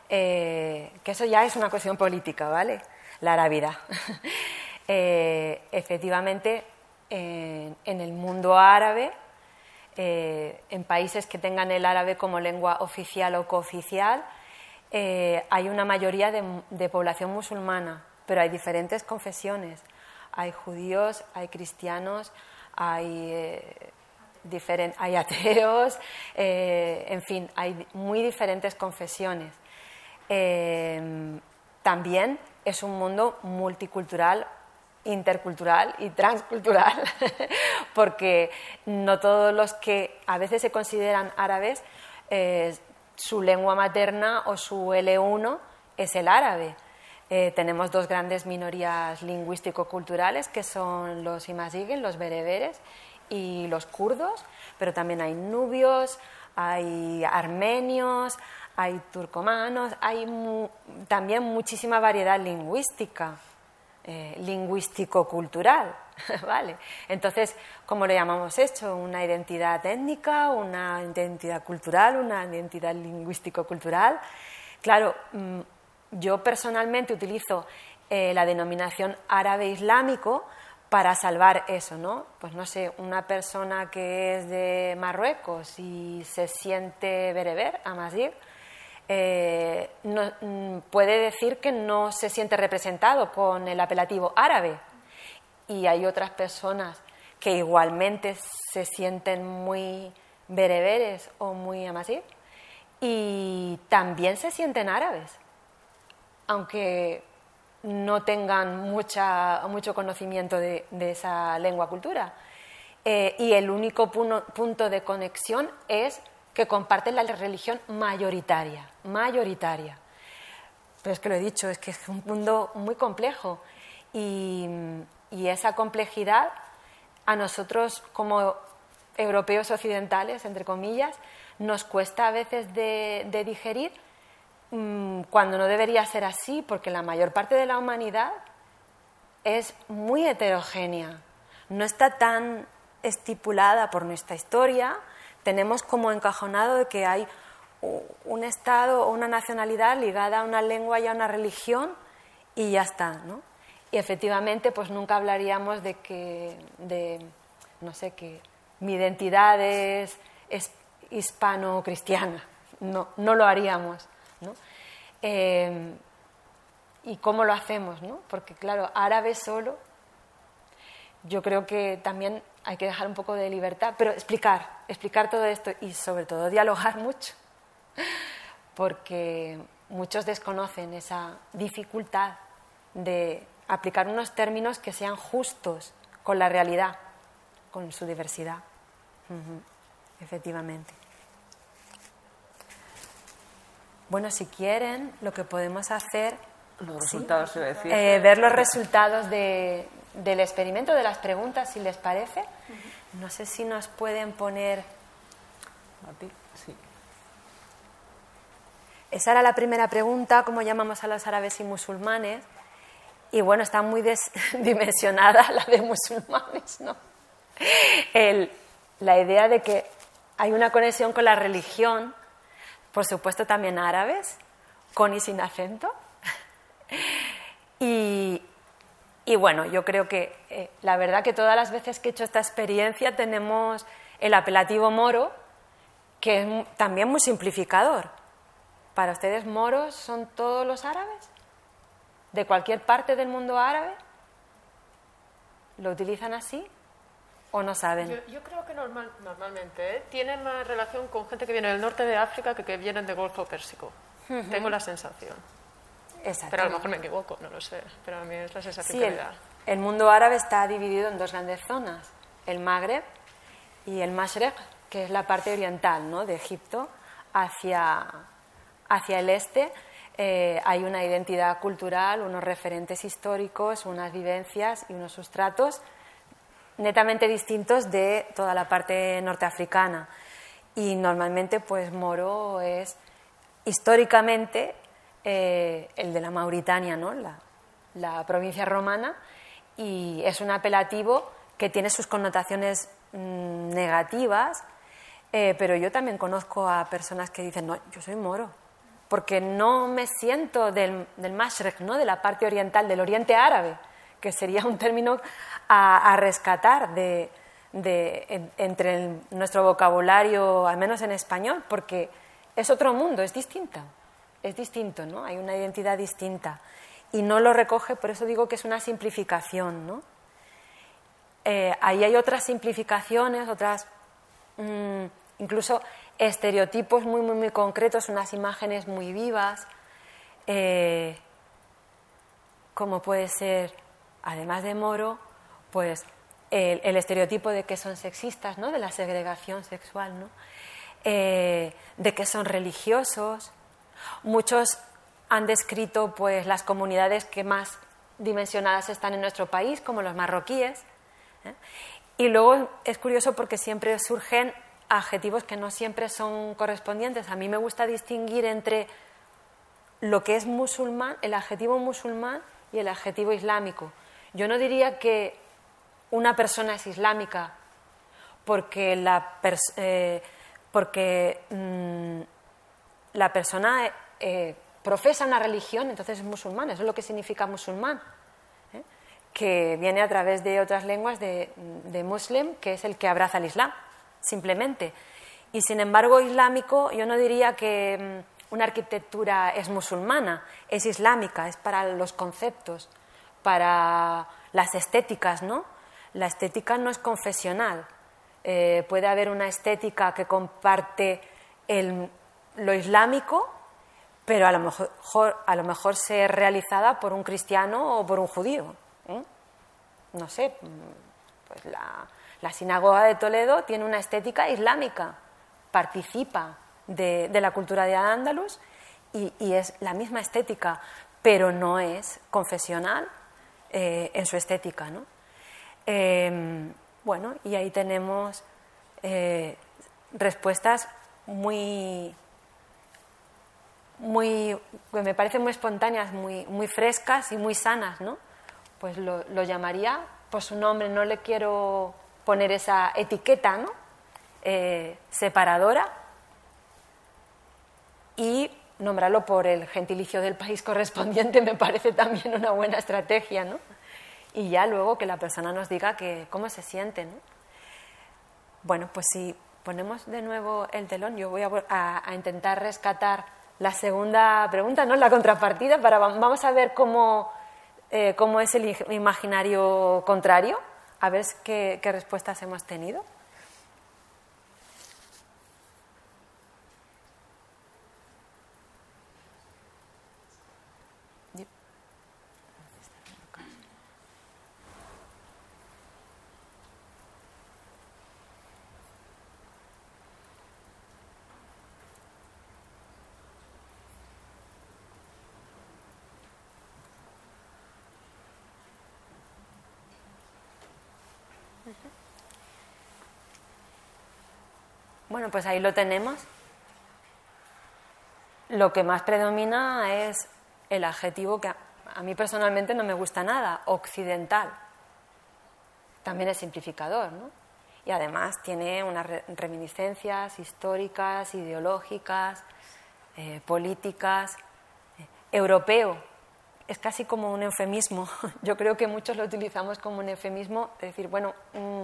Eh, que eso ya es una cuestión política, ¿vale? La arabidad. Efectivamente, en, el mundo árabe, eh, en países que tengan el árabe como lengua oficial o cooficial, eh, hay una mayoría de, población musulmana, pero hay diferentes confesiones. Hay judíos, hay cristianos, hay, eh, hay ateos, eh, en fin, hay muy diferentes confesiones. También es un mundo multicultural, intercultural y transcultural, porque no todos los que a veces se consideran árabes, eh, su lengua materna o su L1 es el árabe. Eh, tenemos dos grandes minorías lingüístico-culturales que son los imaziguen, los bereberes y los kurdos, pero también hay nubios, hay armenios, hay turcomanos, hay mu- también muchísima variedad lingüística, eh, lingüístico-cultural, ¿vale? Entonces, ¿cómo le llamamos esto? ¿Una identidad étnica, una identidad cultural, una identidad lingüístico-cultural? Claro, mm, yo personalmente utilizo eh, la denominación árabe islámico para salvar eso, ¿no? Pues no sé, una persona que es de Marruecos y se siente bereber, amazigh, eh, mm, puede decir que no se siente representado con el apelativo árabe. Y hay otras personas que igualmente se sienten muy bereberes o muy amazigh y también se sienten árabes aunque no tengan mucha, mucho conocimiento de, esa lengua cultura. Eh, y el único punto de conexión es que comparten la religión mayoritaria, mayoritaria. Pero es que lo he dicho, es que es un mundo muy complejo y, y esa complejidad a nosotros como europeos occidentales, entre comillas, nos cuesta a veces de, digerir mm, cuando no debería ser así, porque la mayor parte de la humanidad es muy heterogénea, no está tan estipulada por nuestra historia, tenemos como encajonado de que hay un Estado o una nacionalidad ligada a una lengua y a una religión y ya está, ¿no? Y efectivamente, pues nunca hablaríamos de que, de, no sé, que mi identidad es, hispano-cristiana, no, no lo haríamos, ¿no? Eh, ¿Y cómo lo hacemos, no? Porque, claro, árabe solo yo creo que también hay que dejar un poco de libertad, pero explicar, explicar todo esto y sobre todo dialogar mucho, porque muchos desconocen esa dificultad de aplicar unos términos que sean justos con la realidad, con su diversidad. Efectivamente. Bueno, si quieren, lo que podemos hacer Los resultados, iba a decir. eh, ver los resultados de- del experimento, de las preguntas, si les parece. No sé si nos pueden poner. Sí. esa era la primera pregunta, ¿cómo llamamos a los árabes y musulmanes? Y bueno, está muy dimensionada la de musulmanes, ¿no? la idea de que hay una conexión con la religión, por supuesto también árabes, con y sin acento. Y, bueno, yo creo que eh, la verdad que todas las veces que he hecho esta experiencia tenemos el apelativo moro, que es también muy simplificador. ¿Para ustedes moros son todos los árabes? ¿De cualquier parte del mundo árabe? ¿Lo utilizan así? ¿O no saben? Yo, creo que normal, normalmente ¿eh? tiene más relación con gente que viene del norte de África que que vienen del Golfo Pérsico. Tengo la sensación. Pero a lo mejor me equivoco, no lo sé. Pero a mí es la sensación que el, me da. El mundo árabe está dividido en dos grandes zonas: el Magreb y el Mashrek, que es la parte oriental ¿no? de Egipto, hacia, hacia el este. Eh, hay una identidad cultural, unos referentes históricos, unas vivencias y unos sustratos netamente distintos de toda la parte norteafricana. Y normalmente, pues Moro es históricamente eh, el de la Mauritania, ¿no? la, provincia romana, y es un apelativo que tiene sus connotaciones mm, negativas, eh, pero yo también conozco a personas que dicen, no, yo soy moro, porque no me siento del, del Mashrek, ¿no? de la parte oriental, del oriente árabe, que sería un término a, rescatar de, entre nuestro vocabulario, al menos en español, porque es otro mundo, es distinto, es distinto, ¿no? Hay una identidad distinta y no lo recoge, por eso digo que es una simplificación, ¿no? Eh, ahí hay otras simplificaciones, otras, mm, incluso estereotipos muy, muy, muy concretos, unas imágenes muy vivas, eh, como puede ser, además de Moro, pues el, estereotipo de que son sexistas, ¿no? de la segregación sexual, ¿no? Eh, de que son religiosos. Muchos han descrito pues, las comunidades que más dimensionadas están en nuestro país, como los marroquíes. ¿eh? Y luego es curioso porque siempre surgen adjetivos que no siempre son correspondientes. A mí me gusta distinguir entre lo que es musulmán, el adjetivo musulmán y el adjetivo islámico. Yo no diría que una persona es islámica porque la, eh, porque, mm, la persona eh, profesa una religión, entonces es musulmán, eso es lo que significa musulmán, ¿eh? que viene a través de otras lenguas de, muslim, que es el que abraza el Islam, simplemente. Y sin embargo, islámico, yo no diría que mm, una arquitectura es musulmana, es islámica, es para los conceptos, para las estéticas, ¿no? la estética no es confesional. Eh, puede haber una estética que comparte lo islámico, pero a lo mejor, a lo mejor ser realizada por un cristiano o por un judío. ¿eh? No sé, pues la, sinagoga de Toledo tiene una estética islámica, participa de, la cultura de Andalus y, y, es la misma estética, pero no es confesional eh, en su estética. ¿no? Em, bueno, y ahí tenemos eh, respuestas muy, muy, me parecen muy espontáneas, muy, muy frescas y muy sanas, ¿no? Pues lo, llamaría por su nombre, no le quiero poner esa etiqueta, ¿no? Eh, separadora y nombrarlo por el gentilicio del país correspondiente me parece también una buena estrategia, ¿no? y ya luego que la persona nos diga que, cómo se siente. Bueno, pues si ponemos de nuevo el telón, yo voy a, intentar rescatar la segunda pregunta, ¿no? la contrapartida, para, vamos a ver cómo, eh, cómo es el imaginario contrario, a ver qué, qué respuestas hemos tenido. Bueno, pues ahí lo tenemos. lo que más predomina es el adjetivo que a mí personalmente no me gusta nada, occidental. También es simplificador, ¿no? Y además tiene unas reminiscencias históricas, ideológicas, eh, políticas. Eh, europeo es casi como un eufemismo. Yo creo que muchos lo utilizamos como un eufemismo, es decir, bueno, mm,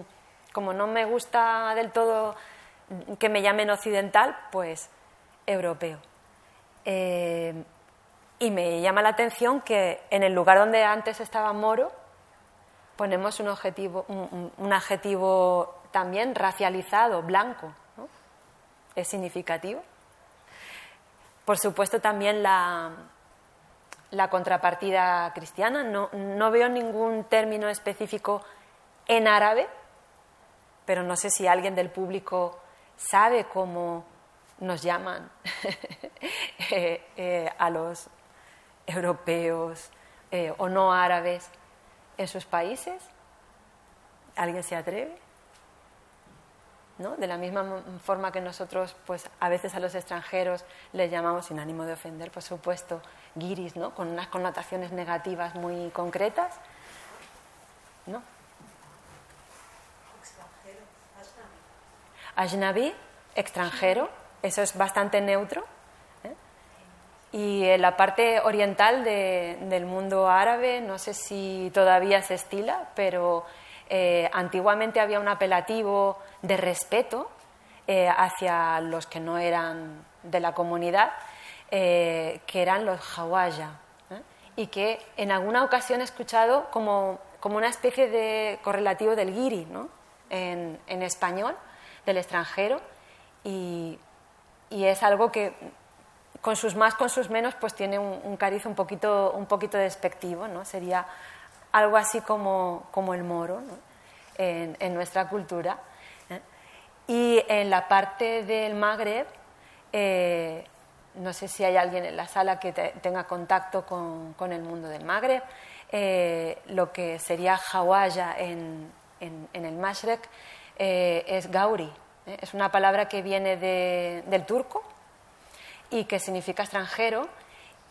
como no me gusta del todo que me llamen occidental, pues europeo. Eh, y me llama la atención que en el lugar donde antes estaba moro, ponemos un, objetivo, un, adjetivo también racializado, blanco. Es significativo. Por supuesto, también la, la contrapartida cristiana. No, no, veo ningún término específico en árabe, pero no sé si alguien del público sabe cómo nos llaman eh, eh, a los europeos eh, o no árabes en sus países? ¿Alguien se atreve? ¿No? De la misma forma que nosotros, pues a veces a los extranjeros les llamamos, sin ánimo de ofender, por supuesto, guiris, ¿no? Con unas connotaciones negativas muy concretas. ¿No? Ajnabi, extranjero, eso es bastante neutro. Y en la parte oriental del mundo árabe, no sé si todavía se estila, pero eh, antiguamente había un apelativo de respeto eh, hacia los que no eran de la comunidad, eh, que eran los hawaya, y que en alguna ocasión he escuchado como, como una especie de correlativo del guiri ¿no? en, español, del extranjero, y, y es algo que con sus más, con sus menos, pues tiene un, cariz un poquito, un poquito despectivo, ¿no? Sería algo así como, como el moro en, nuestra cultura. ¿eh? Y en la parte del Magreb, eh, no sé si hay alguien en la sala que tenga contacto con, con, el mundo del Magreb, eh, lo que sería Hawaya en, en, en el Mashrek es Gauri. Es una palabra que viene de, del turco, y que significa extranjero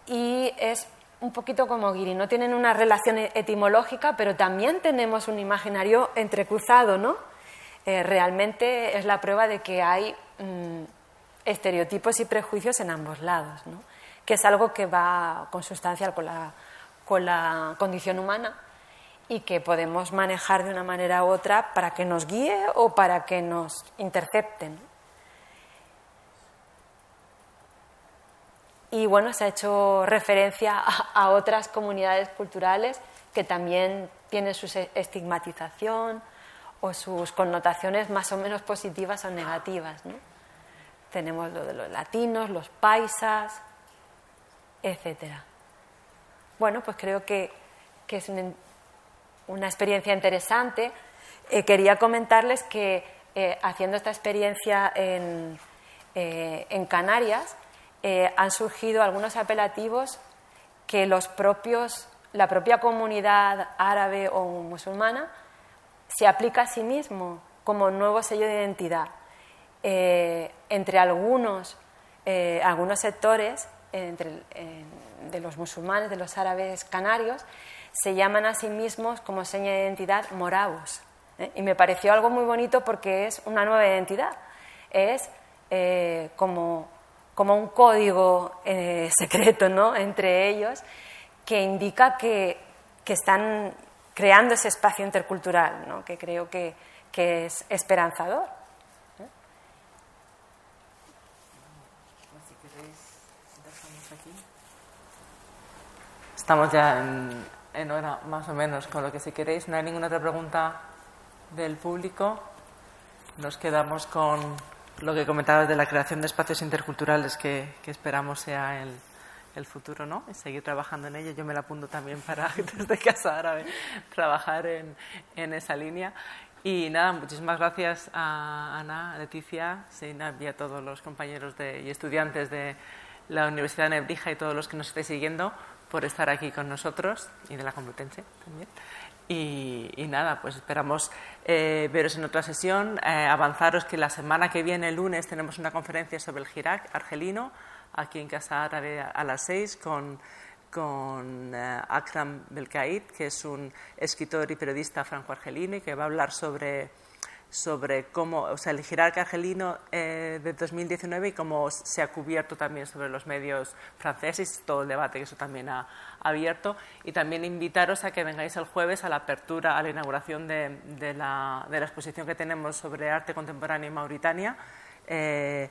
y es un poquito como Guiri, no tienen una relación e-, etimológica, pero también tenemos un imaginario entrecruzado, ¿no? Eh, realmente es la prueba de que hay mm, estereotipos y prejuicios en ambos lados, ¿no? que es algo que va consustancial con la, con la condición humana y que podemos manejar de una manera u otra para que nos guíe o para que nos intercepten. Y bueno, se ha hecho referencia a, otras comunidades culturales que también tienen su estigmatización o sus connotaciones más o menos positivas o negativas. Tenemos lo de los latinos, los paisas, etc. Bueno, pues creo que, es una, experiencia interesante. Eh, quería comentarles que eh, haciendo esta experiencia en, eh, en Canarias, han surgido algunos apelativos que los propios, la propia comunidad árabe o musulmana se aplica a sí mismo como nuevo sello de identidad. Entre algunos, algunos sectores entre, de los musulmanes, de los árabes canarios, se llaman a sí mismos como seña de identidad moravos. Y me pareció algo muy bonito porque es una nueva identidad. Es como como un código eh, secreto ¿no? entre ellos que indica que, que, están creando ese espacio intercultural, ¿no? que creo que, que es esperanzador. Estamos ya en, en hora más o menos con lo que si queréis. No hay ninguna otra pregunta del público. Nos quedamos con lo que comentabas de la creación de espacios interculturales que, esperamos sea el, futuro, ¿no? Y seguir trabajando en ello. Yo me la apunto también para desde Casa Árabe trabajar en, esa línea. Y nada, muchísimas gracias a Ana, a Leticia, Seinab y a todos los compañeros de, y estudiantes de la Universidad de Nebrija y todos los que nos estéis siguiendo por estar aquí con nosotros y de la Complutense también. Y, nada, pues esperamos eh, veros en otra sesión. Eh, avanzaros que la semana que viene, el lunes, tenemos una conferencia sobre el Girac argelino aquí en Casa Árabe a las seis con, con eh, Akram Belkaid, que es un escritor y periodista franco-argelino y que va a hablar sobre sobre cómo, o sea, el jerarca argelino eh, de 2019 y cómo se ha cubierto también sobre los medios franceses, todo el debate que eso también ha, abierto. Y también invitaros a que vengáis el jueves a la apertura, a la inauguración de, de, la, de la, exposición que tenemos sobre arte contemporáneo en Mauritania, eh,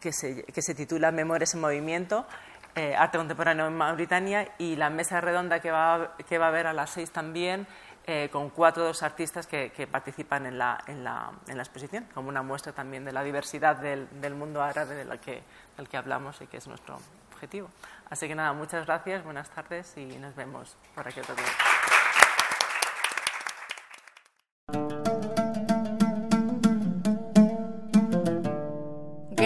que, se, que, se, titula Memorias en Movimiento. Eh, arte contemporáneo en Mauritania y la mesa redonda que va, que va a haber a las seis también eh, con cuatro de los artistas que, que participan en la, en, la, en la, exposición, como una muestra también de la diversidad del, del mundo árabe de la que, del que hablamos y que es nuestro objetivo. Así que nada, muchas gracias, buenas tardes y nos vemos por aquí otro día.